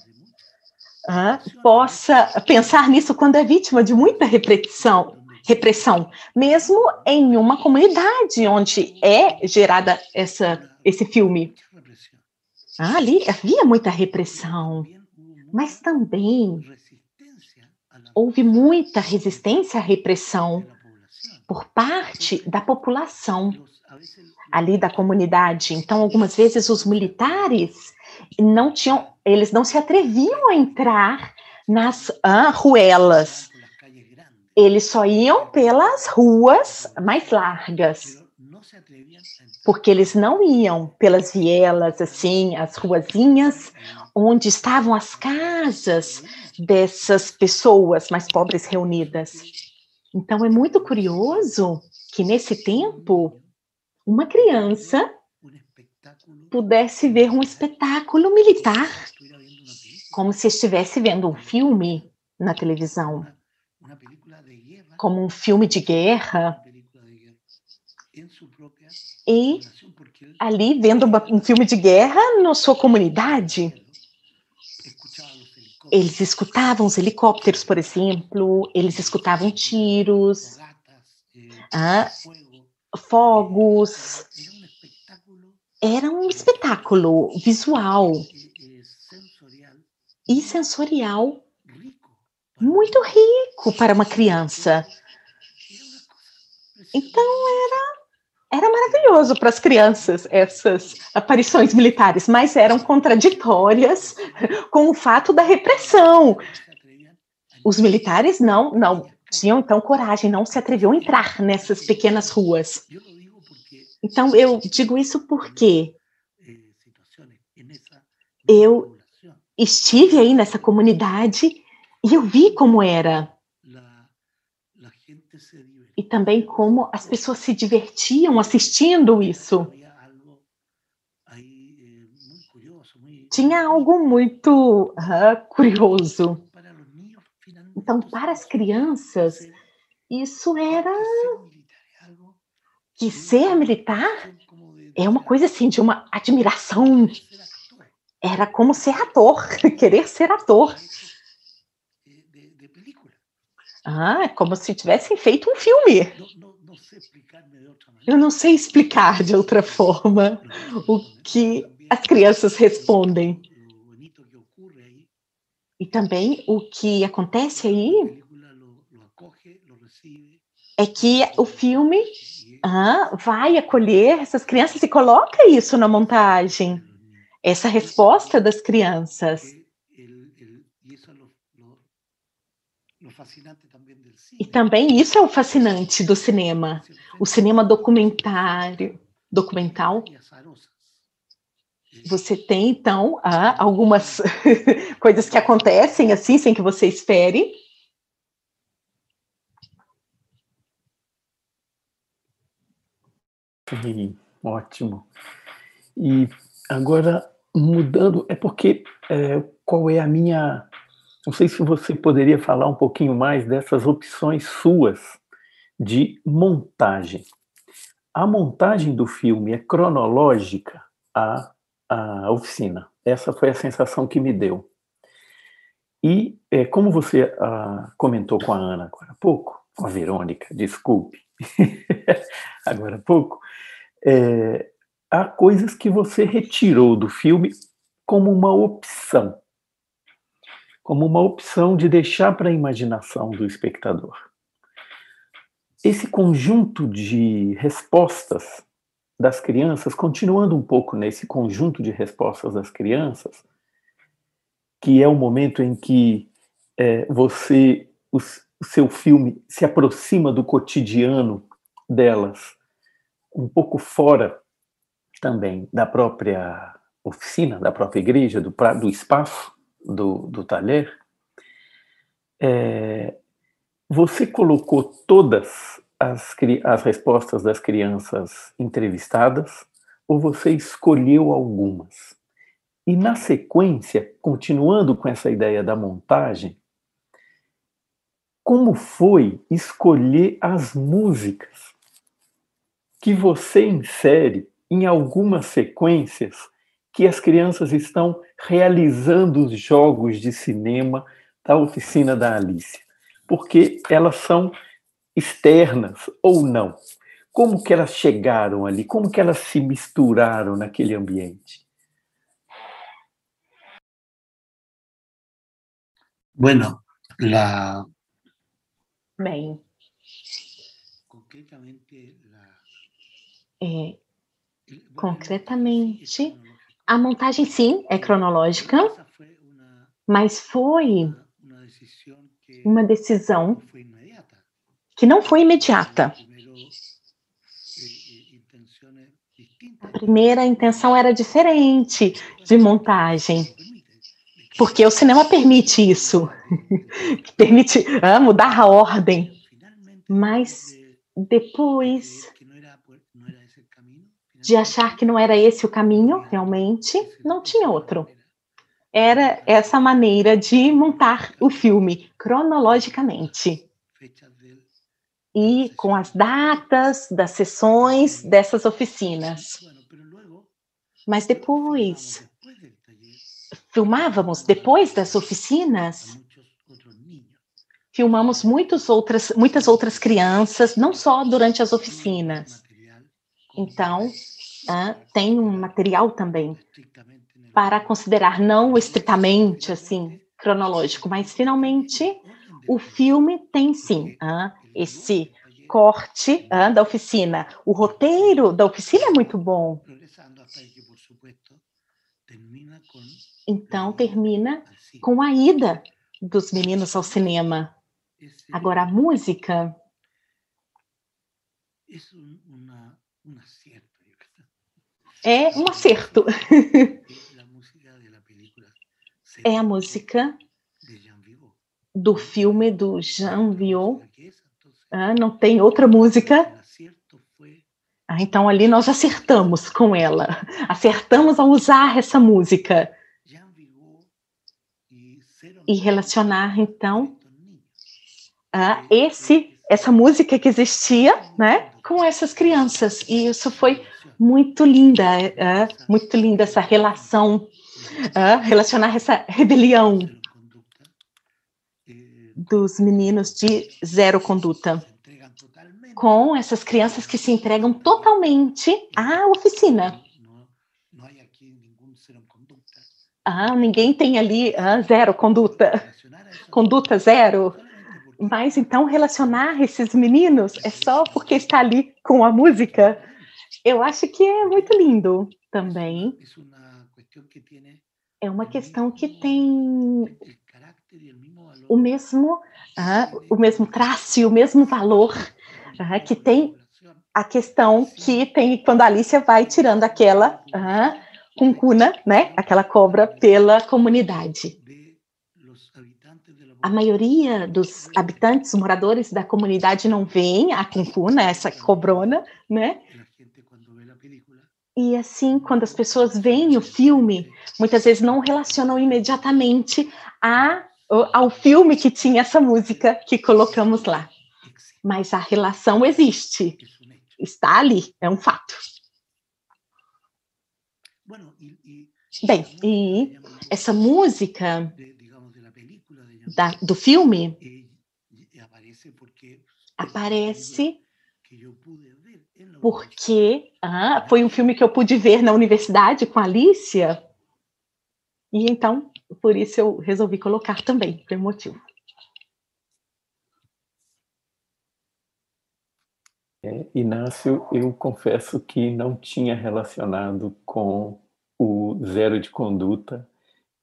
ah, possa pensar nisso quando é vítima de muita repressão, repressão, mesmo em uma comunidade onde é gerada essa, esse filme. Ah, ali havia muita repressão, mas também houve muita resistência à repressão por parte da população ali da comunidade. Então, algumas vezes os militares não tinham, eles não se atreviam a entrar nas ah, ruelas. Eles só iam pelas ruas mais largas. Porque eles não iam pelas vielas, assim, as ruazinhas, onde estavam as casas dessas pessoas mais pobres reunidas. Então, é muito curioso que nesse tempo, uma criança pudesse ver um espetáculo militar, como se estivesse vendo um filme na televisão, como um filme de guerra. E ali vendo um filme de guerra na sua comunidade. Eles escutavam os helicópteros, por exemplo, eles escutavam tiros, ah, fogos, era um espetáculo visual e sensorial muito rico para uma criança. Então era era maravilhoso para as crianças essas aparições militares, mas eram contraditórias com o fato da repressão. Os militares não não tinham então coragem, não se atreviam a entrar nessas pequenas ruas. Então, eu digo isso porque eu estive aí nessa comunidade e eu vi como era. E também como as pessoas se divertiam assistindo isso. Tinha algo muito uh, curioso. Então, para as crianças, isso era que ser militar é uma coisa assim de uma admiração. Era como ser ator, (laughs) querer ser ator. Ah, como se tivessem feito um filme. Eu não sei explicar de outra forma o que as crianças respondem. E também o que acontece aí é que o filme ah, vai acolher essas crianças e coloca isso na montagem. Essa resposta das crianças. E também isso é o fascinante do cinema, o cinema documentário, documental. Você tem então algumas (laughs) coisas que acontecem assim sem que você espere, Sim, ótimo. E agora, mudando, é porque é, qual é a minha. Não sei se você poderia falar um pouquinho mais dessas opções suas de montagem. A montagem do filme é cronológica à, à oficina. Essa foi a sensação que me deu. E é, como você ah, comentou com a Ana agora há pouco, com a Verônica, desculpe, (laughs) agora há pouco, é, há coisas que você retirou do filme como uma opção, como uma opção de deixar para a imaginação do espectador. esse conjunto de respostas das crianças, continuando um pouco nesse conjunto de respostas das crianças, que é o momento em que é, você, o, seu filme se aproxima do cotidiano delas, um pouco fora também da própria oficina, da própria igreja, do, do espaço do, do talher, é, você colocou todas as, as respostas das crianças entrevistadas ou você escolheu algumas? E na sequência, continuando com essa ideia da montagem, como foi escolher as músicas que você insere em algumas sequências que as crianças estão realizando os jogos de cinema da oficina da Alice? Porque elas são externas ou não? Como que elas chegaram ali? Como que elas se misturaram naquele ambiente? Bueno, la Bem, concretamente la é, concretamente, a montagem sim é cronológica, mas foi uma decisão que não foi imediata. A primeira intenção era diferente de montagem, porque o cinema permite isso, (laughs) permite ah, mudar a ordem, mas depois de achar que não era esse o caminho, realmente, não tinha outro. Era essa maneira de montar o filme cronologicamente e com as datas das sessões dessas oficinas. Mas depois, filmávamos depois das oficinas, filmamos muitas outras, muitas outras crianças, não só durante as oficinas. Então, ah, tem um material também para considerar não estritamente assim cronológico, mas finalmente o filme tem sim ah, esse corte ah, da oficina. O roteiro da oficina é muito bom. Então termina com a ida dos meninos ao cinema. Agora a música é um acerto. (laughs) é a música do filme do Jean Viau. Ah, não tem outra música. Ah, então ali nós acertamos com ela. Acertamos ao usar essa música. E relacionar, então, ah, esse, essa música que existia né, com essas crianças. E isso foi muito linda, é, muito linda essa relação, é, relacionar essa rebelião dos meninos de zero conduta com essas crianças que se entregam totalmente à oficina. Ah, ninguém tem ali ah, zero conduta, conduta zero. Mas então relacionar esses meninos é só porque está ali com a música eu acho que é muito lindo também. É uma questão que tem o mesmo, o mesmo traço e o mesmo valor que tem a questão que tem quando a Alicia vai tirando aquela ah, cuncuna, né, aquela cobra pela comunidade. A maioria dos habitantes, moradores da comunidade não veem a cuncuna, essa cobrona, né? E assim, quando as pessoas veem o filme, muitas vezes não relacionam imediatamente a, ao filme que tinha essa música que colocamos lá. Mas a relação existe. Está ali, é um fato. Bem, e essa música da, do filme aparece porque ah, foi um filme que eu pude ver na universidade com a Alicia, e então, por isso eu resolvi colocar também, por motivo. É, Inácio, eu confesso que não tinha relacionado com o Zero de Conduta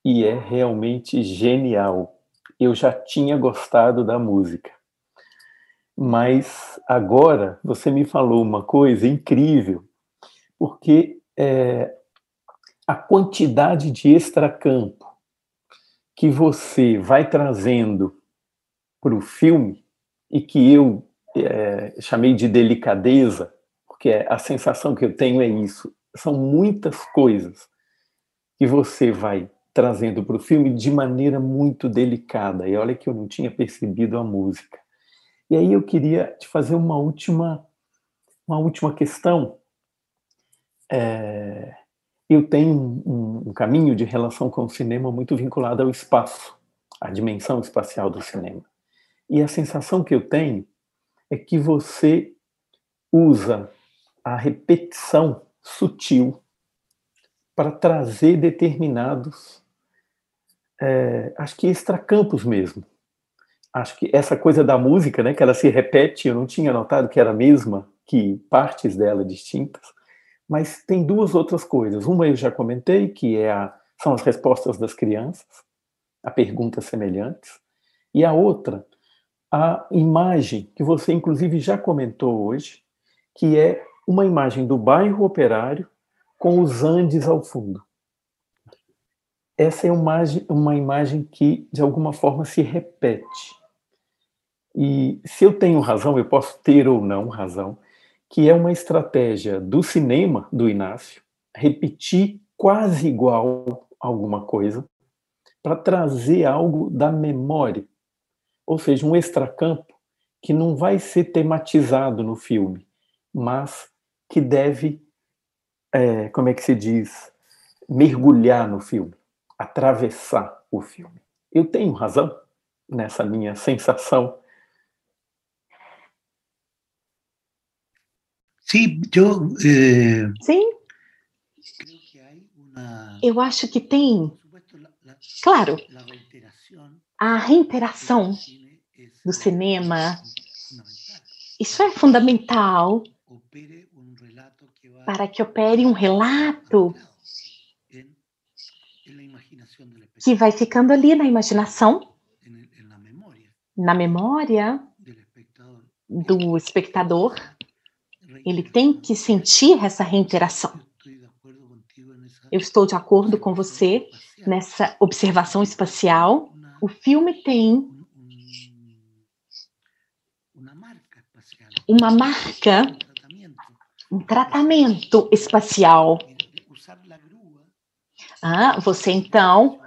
e é realmente genial. Eu já tinha gostado da música, mas agora você me falou uma coisa incrível, porque é, a quantidade de extracampo que você vai trazendo para o filme e que eu é, chamei de delicadeza, porque a sensação que eu tenho é isso. São muitas coisas que você vai trazendo para o filme de maneira muito delicada. E olha que eu não tinha percebido a música. E aí eu queria te fazer uma última, uma última questão. É, eu tenho um, um caminho de relação com o cinema muito vinculado ao espaço, à dimensão espacial do cinema. E a sensação que eu tenho é que você usa a repetição sutil para trazer determinados, é, acho que extracampos mesmo. Acho que essa coisa da música, né, que ela se repete, eu não tinha notado que era a mesma, que partes dela distintas, mas tem duas outras coisas. Uma eu já comentei, que é a, são as respostas das crianças a perguntas semelhantes, e a outra a imagem que você, inclusive, já comentou hoje, que é uma imagem do bairro operário com os Andes ao fundo. Essa é uma, uma imagem que, de alguma forma, se repete. E se eu tenho razão, eu posso ter ou não razão, que é uma estratégia do cinema do Inácio repetir quase igual alguma coisa para trazer algo da memória ou seja, um extracampo que não vai ser tematizado no filme, mas que deve, é, como é que se diz, mergulhar no filme, atravessar o filme. Eu tenho razão nessa minha sensação. Sim, eu. Eh, Sim. Eu acho que tem. Claro, a reinteração do cinema, isso é fundamental para que opere um relato que vai ficando ali na imaginação, na memória do espectador. Ele tem que sentir essa reinteração. Eu estou de acordo com você nessa observação espacial o filme tem uma marca, um tratamento espacial. Ah, você então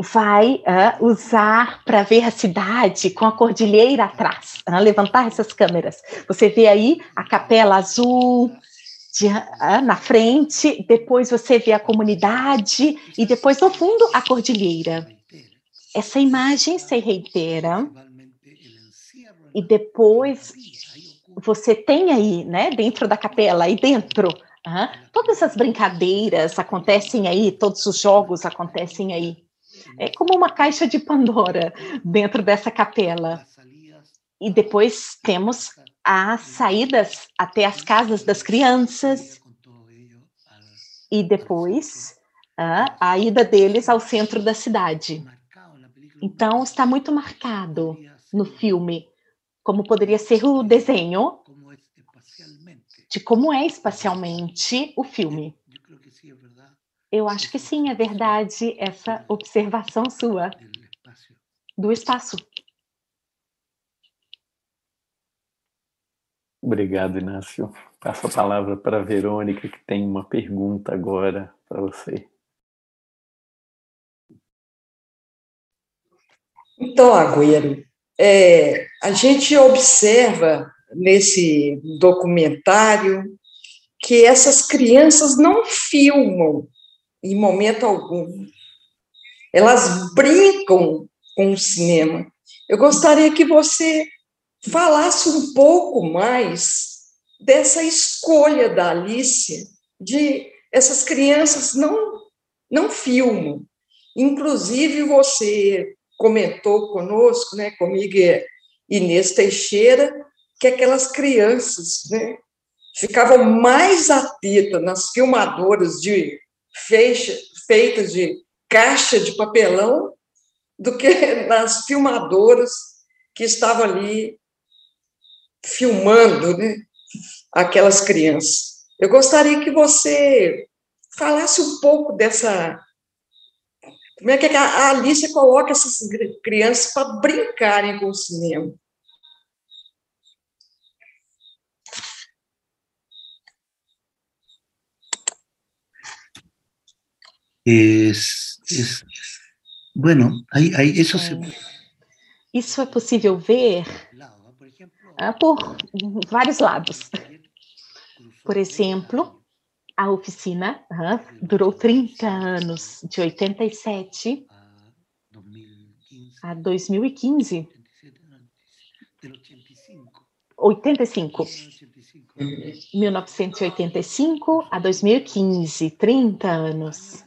vai ah, usar para ver a cidade com a cordilheira atrás, ah, levantar essas câmeras. Você vê aí a capela azul de, ah, na frente, depois você vê a comunidade e depois no fundo a cordilheira essa imagem se reitera e depois você tem aí, né, dentro da capela, aí dentro, todas as brincadeiras acontecem aí, todos os jogos acontecem aí. É como uma caixa de Pandora (laughs) dentro dessa capela. E depois temos as saídas até as casas das crianças. E depois uh, a ida deles ao centro da cidade. Então, está muito marcado no filme, como poderia ser o desenho, de como é espacialmente o filme. Eu acho que sim, é verdade essa observação sua do espaço. Obrigado, Inácio. Passo a palavra para a Verônica, que tem uma pergunta agora para você. Então, Agüero, é, a gente observa nesse documentário que essas crianças não filmam em momento algum. Elas brincam com o cinema. Eu gostaria que você falasse um pouco mais dessa escolha da Alice de essas crianças não não filmam. Inclusive você comentou conosco, né, comigo e Inês Teixeira, que aquelas crianças né, ficavam mais atentas nas filmadoras de feixa, feitas de caixa de papelão do que (laughs) nas filmadoras que estavam ali filmando né, aquelas crianças. Eu gostaria que você falasse um pouco dessa. Como é que a Alice coloca essas crianças para brincarem com o cinema? Es, es, bueno, hay, hay, eso se... Isso é possível ver ah, por vários lados. Por exemplo, a oficina ah, durou 30 anos, de 87 a 2015. 85. 1985 a 2015, 30 anos.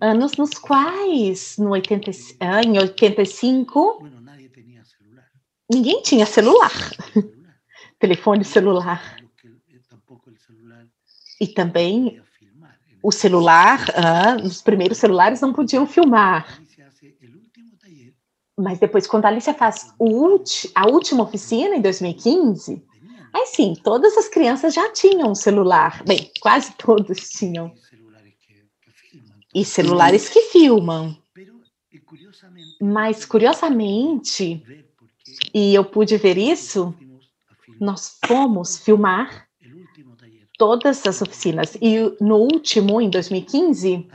Anos nos quais, no 80, ah, em 85, ninguém tinha celular. (laughs) Telefone celular. E também o celular, ah, os primeiros celulares não podiam filmar. Mas depois, quando a Alicia faz a última oficina, em 2015, aí sim, todas as crianças já tinham um celular. Bem, quase todos tinham. E celulares que filmam. Mas, curiosamente, e eu pude ver isso, nós fomos filmar todas as oficinas. E no último, em 2015,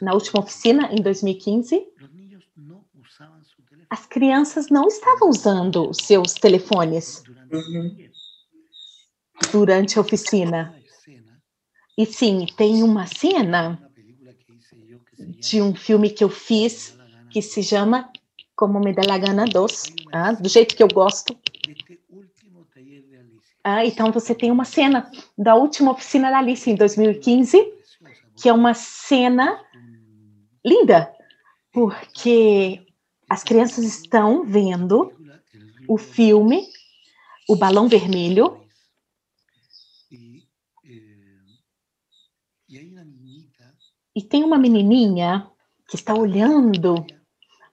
na última oficina, em 2015, as crianças não estavam usando seus telefones durante a oficina. E sim, tem uma cena de um filme que eu fiz que se chama Como Me Dá La Gana 2, ah, do jeito que eu gosto. Ah, então você tem uma cena da última oficina da Alice em 2015, que é uma cena linda, porque as crianças estão vendo o filme O Balão Vermelho. E tem uma menininha que está olhando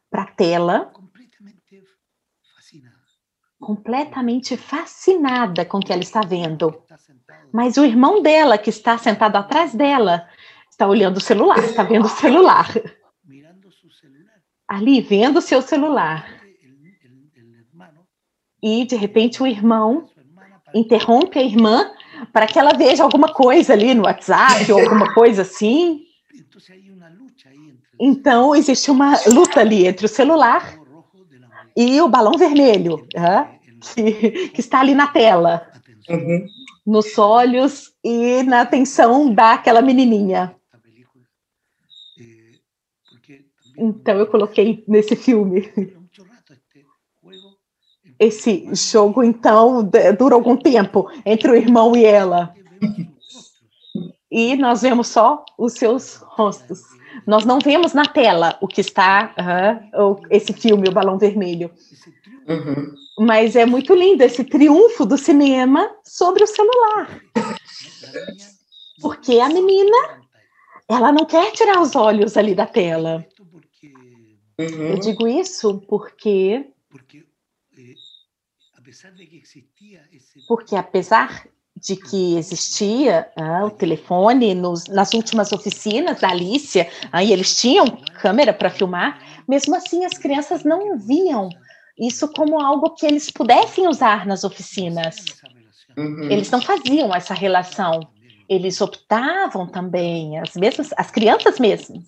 para a tela, completamente fascinada com o que ela está vendo. Mas o irmão dela, que está sentado atrás dela, está olhando o celular, está vendo o celular ali vendo seu celular. E de repente o irmão interrompe a irmã para que ela veja alguma coisa ali no WhatsApp ou alguma coisa assim. Então existe uma luta ali entre o celular e o balão vermelho, que, que, está ali na tela, uhum. nos olhos e na atenção daquela menininha. Então eu coloquei nesse filme. Esse jogo, então, dura algum tempo entre o irmão e ela. E nós vemos só os seus rostos. Nós não vemos na tela o que está, uh, esse filme, O Balão Vermelho. Uhum. Mas é muito lindo esse triunfo do cinema sobre o celular. Porque a menina, ela não quer tirar os olhos ali da tela. Uhum. Eu digo isso porque. Eh, porque, apesar de que existia ah, o telefone nos, nas últimas oficinas da Alicia, ah, e eles tinham câmera para filmar, mesmo assim as crianças não viam isso como algo que eles pudessem usar nas oficinas. Uhum. Eles não faziam essa relação. Eles optavam também, as mesmas, as crianças mesmo,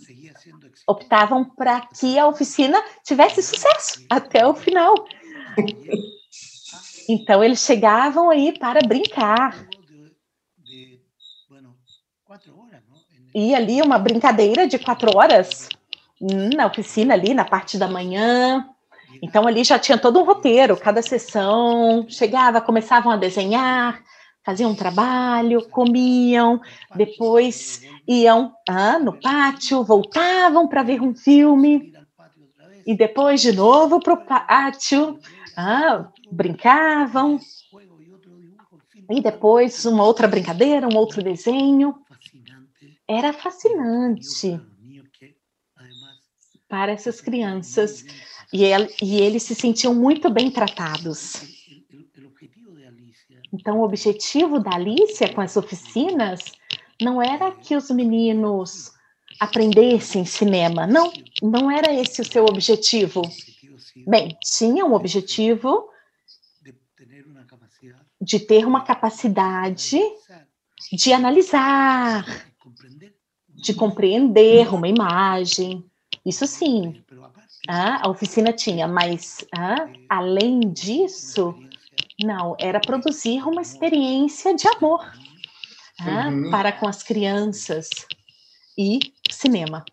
optavam para que a oficina tivesse sucesso até o final. (laughs) Então eles chegavam aí para brincar. E ali uma brincadeira de quatro horas na oficina ali na parte da manhã. Então ali já tinha todo um roteiro, cada sessão. Chegava, começavam a desenhar, faziam um trabalho, comiam, depois iam ah, no pátio, voltavam para ver um filme. E depois, de novo, para o pátio. Ah, brincavam. E depois, uma outra brincadeira, um outro desenho. Era fascinante para essas crianças. E, e eles se sentiam muito bem tratados. Então, o objetivo da Alicia com as oficinas não era que os meninos aprendessem cinema. Não, não era esse o seu objetivo. Bem, tinha um objetivo de ter uma capacidade de analisar, de compreender uma imagem. Isso sim, ah, a oficina tinha, mas ah, além disso, não, era produzir uma experiência de amor ah, uhum. para com as crianças e cinema.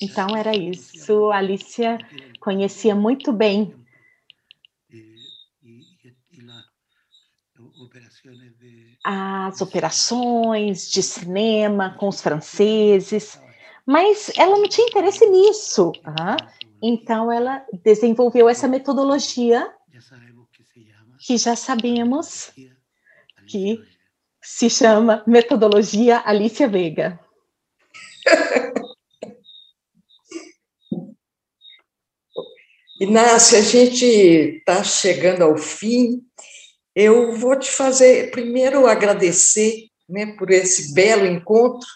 Então era isso. A Alicia conhecia muito bem as operações de cinema com os franceses, mas ela não tinha interesse nisso. Ah, então ela desenvolveu essa metodologia que já sabemos que se chama metodologia Alicia Veiga. (laughs) Inácia, a gente está chegando ao fim. Eu vou te fazer primeiro agradecer né, por esse belo encontro.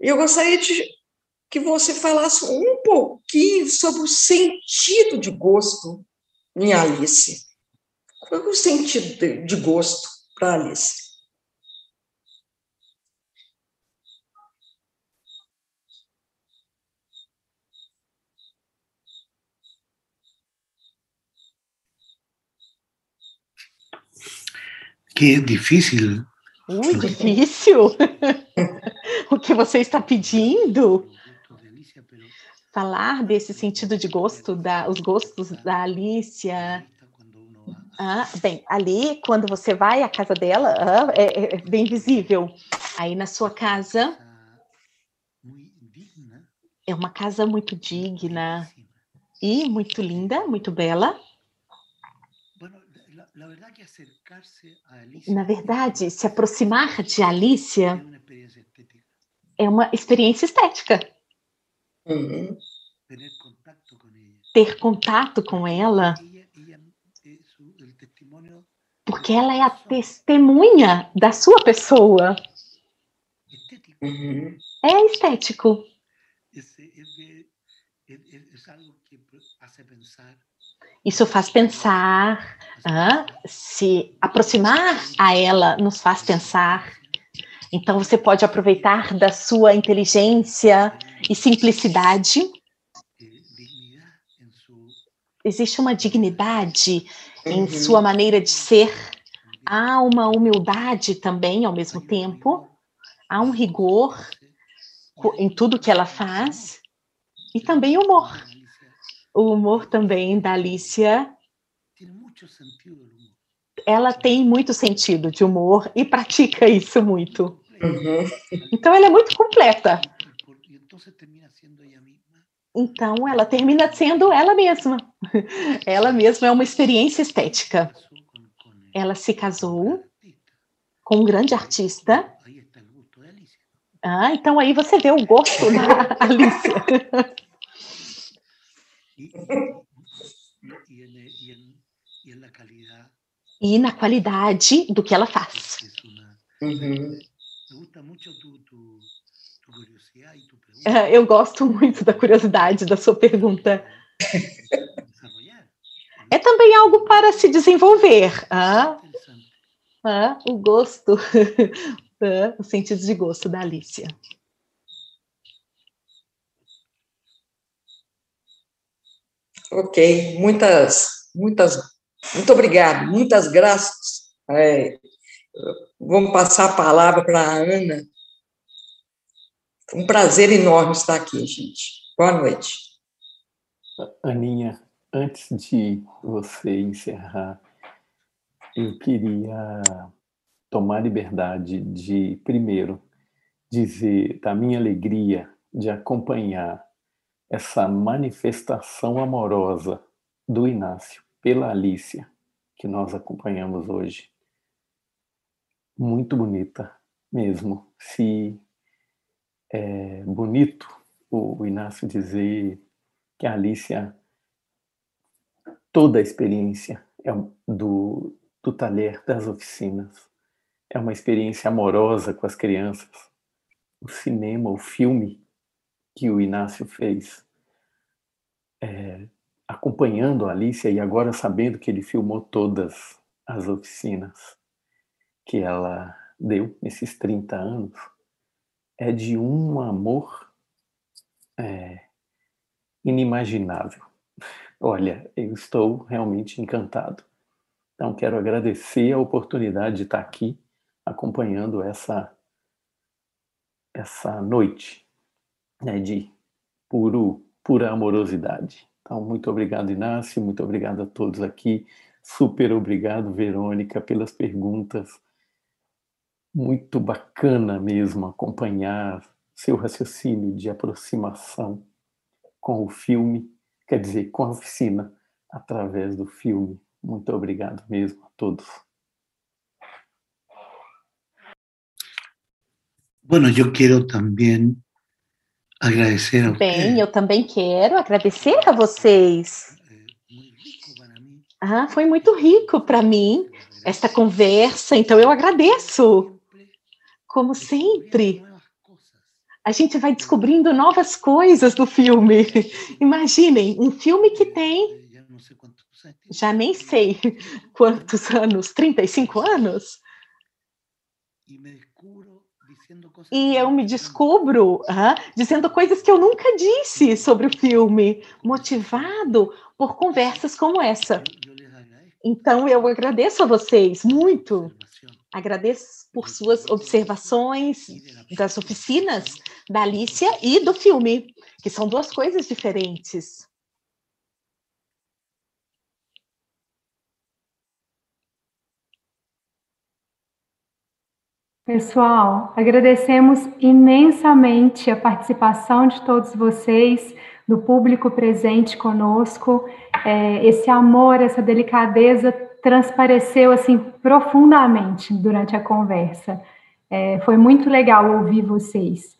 Eu gostaria de que você falasse um pouquinho sobre o sentido de gosto em Alice. Qual é o sentido de gosto para Alice? Que difícil. Ui, difícil. (laughs) o que você está pedindo? Falar desse sentido de gosto, da, os gostos da Alicia. Ah, bem, ali, quando você vai à casa dela, ah, é, é bem visível. Aí na sua casa, é uma casa muito digna e muito linda, muito bela. Na verdade, se aproximar de Alicia é uma experiência estética. Uhum. Ter contato com ela. Porque ela é a testemunha da sua pessoa. Uhum. É estético. Isso faz pensar, ah, se aproximar a ela nos faz pensar. Então você pode aproveitar da sua inteligência e simplicidade. Existe uma dignidade em uhum. sua maneira de ser. Há uma humildade também ao mesmo tempo. Há um rigor em tudo que ela faz e também humor. O humor também da Alicia ela tem muito sentido de humor e pratica isso muito. Uhum. Então ela é muito completa. Então ela termina sendo ela mesma. Ela mesma é uma experiência estética. Ela se casou com um grande artista. Ah, então aí você vê o gosto da (laughs) Alicia. E na qualidade do que ela faz. Uhum. Eu gosto muito da curiosidade da sua pergunta. É também algo para se desenvolver. Ah, ah, o gosto, (laughs) ah, o sentido de gosto da Alicia. Ok, muitas, muitas muito obrigado, muitas graças. É, vamos passar a palavra para a Ana. Um prazer enorme estar aqui, gente. Boa noite. Aninha, antes de você encerrar, eu queria tomar liberdade de, primeiro, dizer da minha alegria de acompanhar essa manifestação amorosa do Inácio pela Alicia, que nós acompanhamos hoje. Muito bonita mesmo. Se é bonito o Inácio dizer que a Alicia, toda a experiência é do, do talher das oficinas, é uma experiência amorosa com as crianças. O cinema, o filme que o Inácio fez, é, acompanhando a Alicia e agora sabendo que ele filmou todas as oficinas que ela deu nesses 30 anos, é de um amor é, inimaginável. (laughs) Olha, eu estou realmente encantado. Então, quero agradecer a oportunidade de estar aqui acompanhando essa essa noite né, de puro, pura amorosidade. Então, muito obrigado, Inácio, muito obrigado a todos aqui. Super obrigado, Verônica, pelas perguntas. Muito bacana mesmo acompanhar seu raciocínio de aproximação com o filme, quer dizer, com a oficina, através do filme. Muito obrigado mesmo a todos. Bueno, yo quiero también agradecer a Bem, eu também quero agradecer a vocês. Ah, foi muito rico para mim esta conversa, então eu agradeço. Como sempre, a gente vai descobrindo novas coisas do filme. (laughs) Imaginem, um filme que tem já nem sei quantos anos, 35 anos? E eu me descubro dizendo coisas que eu nunca disse sobre o filme, motivado por conversas como essa. Então eu agradeço a vocês muito. Agradeço por suas observações das oficinas da Alicia e do filme, que são duas coisas diferentes. Pessoal, agradecemos imensamente a participação de todos vocês, do público presente conosco. É, esse amor, essa delicadeza transpareceu assim profundamente durante a conversa. É, foi muito legal ouvir vocês.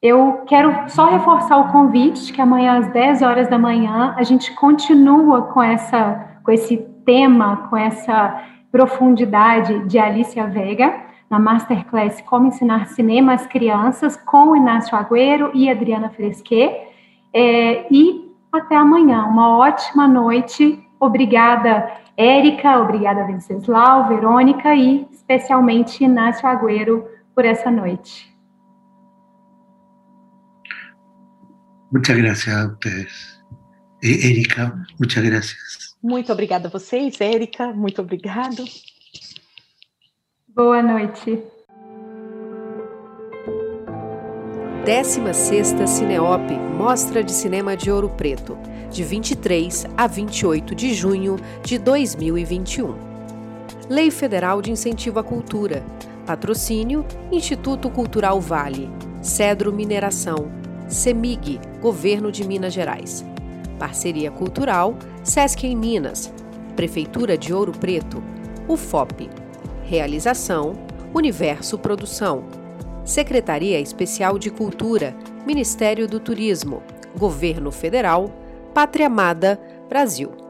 Eu quero só reforçar o convite que amanhã às 10 horas da manhã a gente continua com essa com esse tema, com essa profundidade de Alicia Vega na Masterclass Como Ensinar Cinema às Crianças, com o Inácio Agüero e Adriana Fresquet. É, e até amanhã. Uma ótima noite. Obrigada, Érica, obrigada, Venceslau, Verônica e especialmente Inácio Agüero por essa noite. Muchas gracias a ustedes. Érica, muchas gracias. Muito obrigada a vocês, Érica, muito obrigado. Boa noite. 16ª Cineop Mostra de Cinema de Ouro Preto, de 23 a 28 de junho de 2021. Lei Federal de Incentivo à Cultura. Patrocínio Instituto Cultural Vale. Cedro Mineração. CEMIG, Governo de Minas Gerais. Parceria Cultural Sesc em Minas. Prefeitura de Ouro Preto. UFOP. Realização: Universo Produção. Secretaria Especial de Cultura, Ministério do Turismo, Governo Federal, Pátria Amada, Brasil.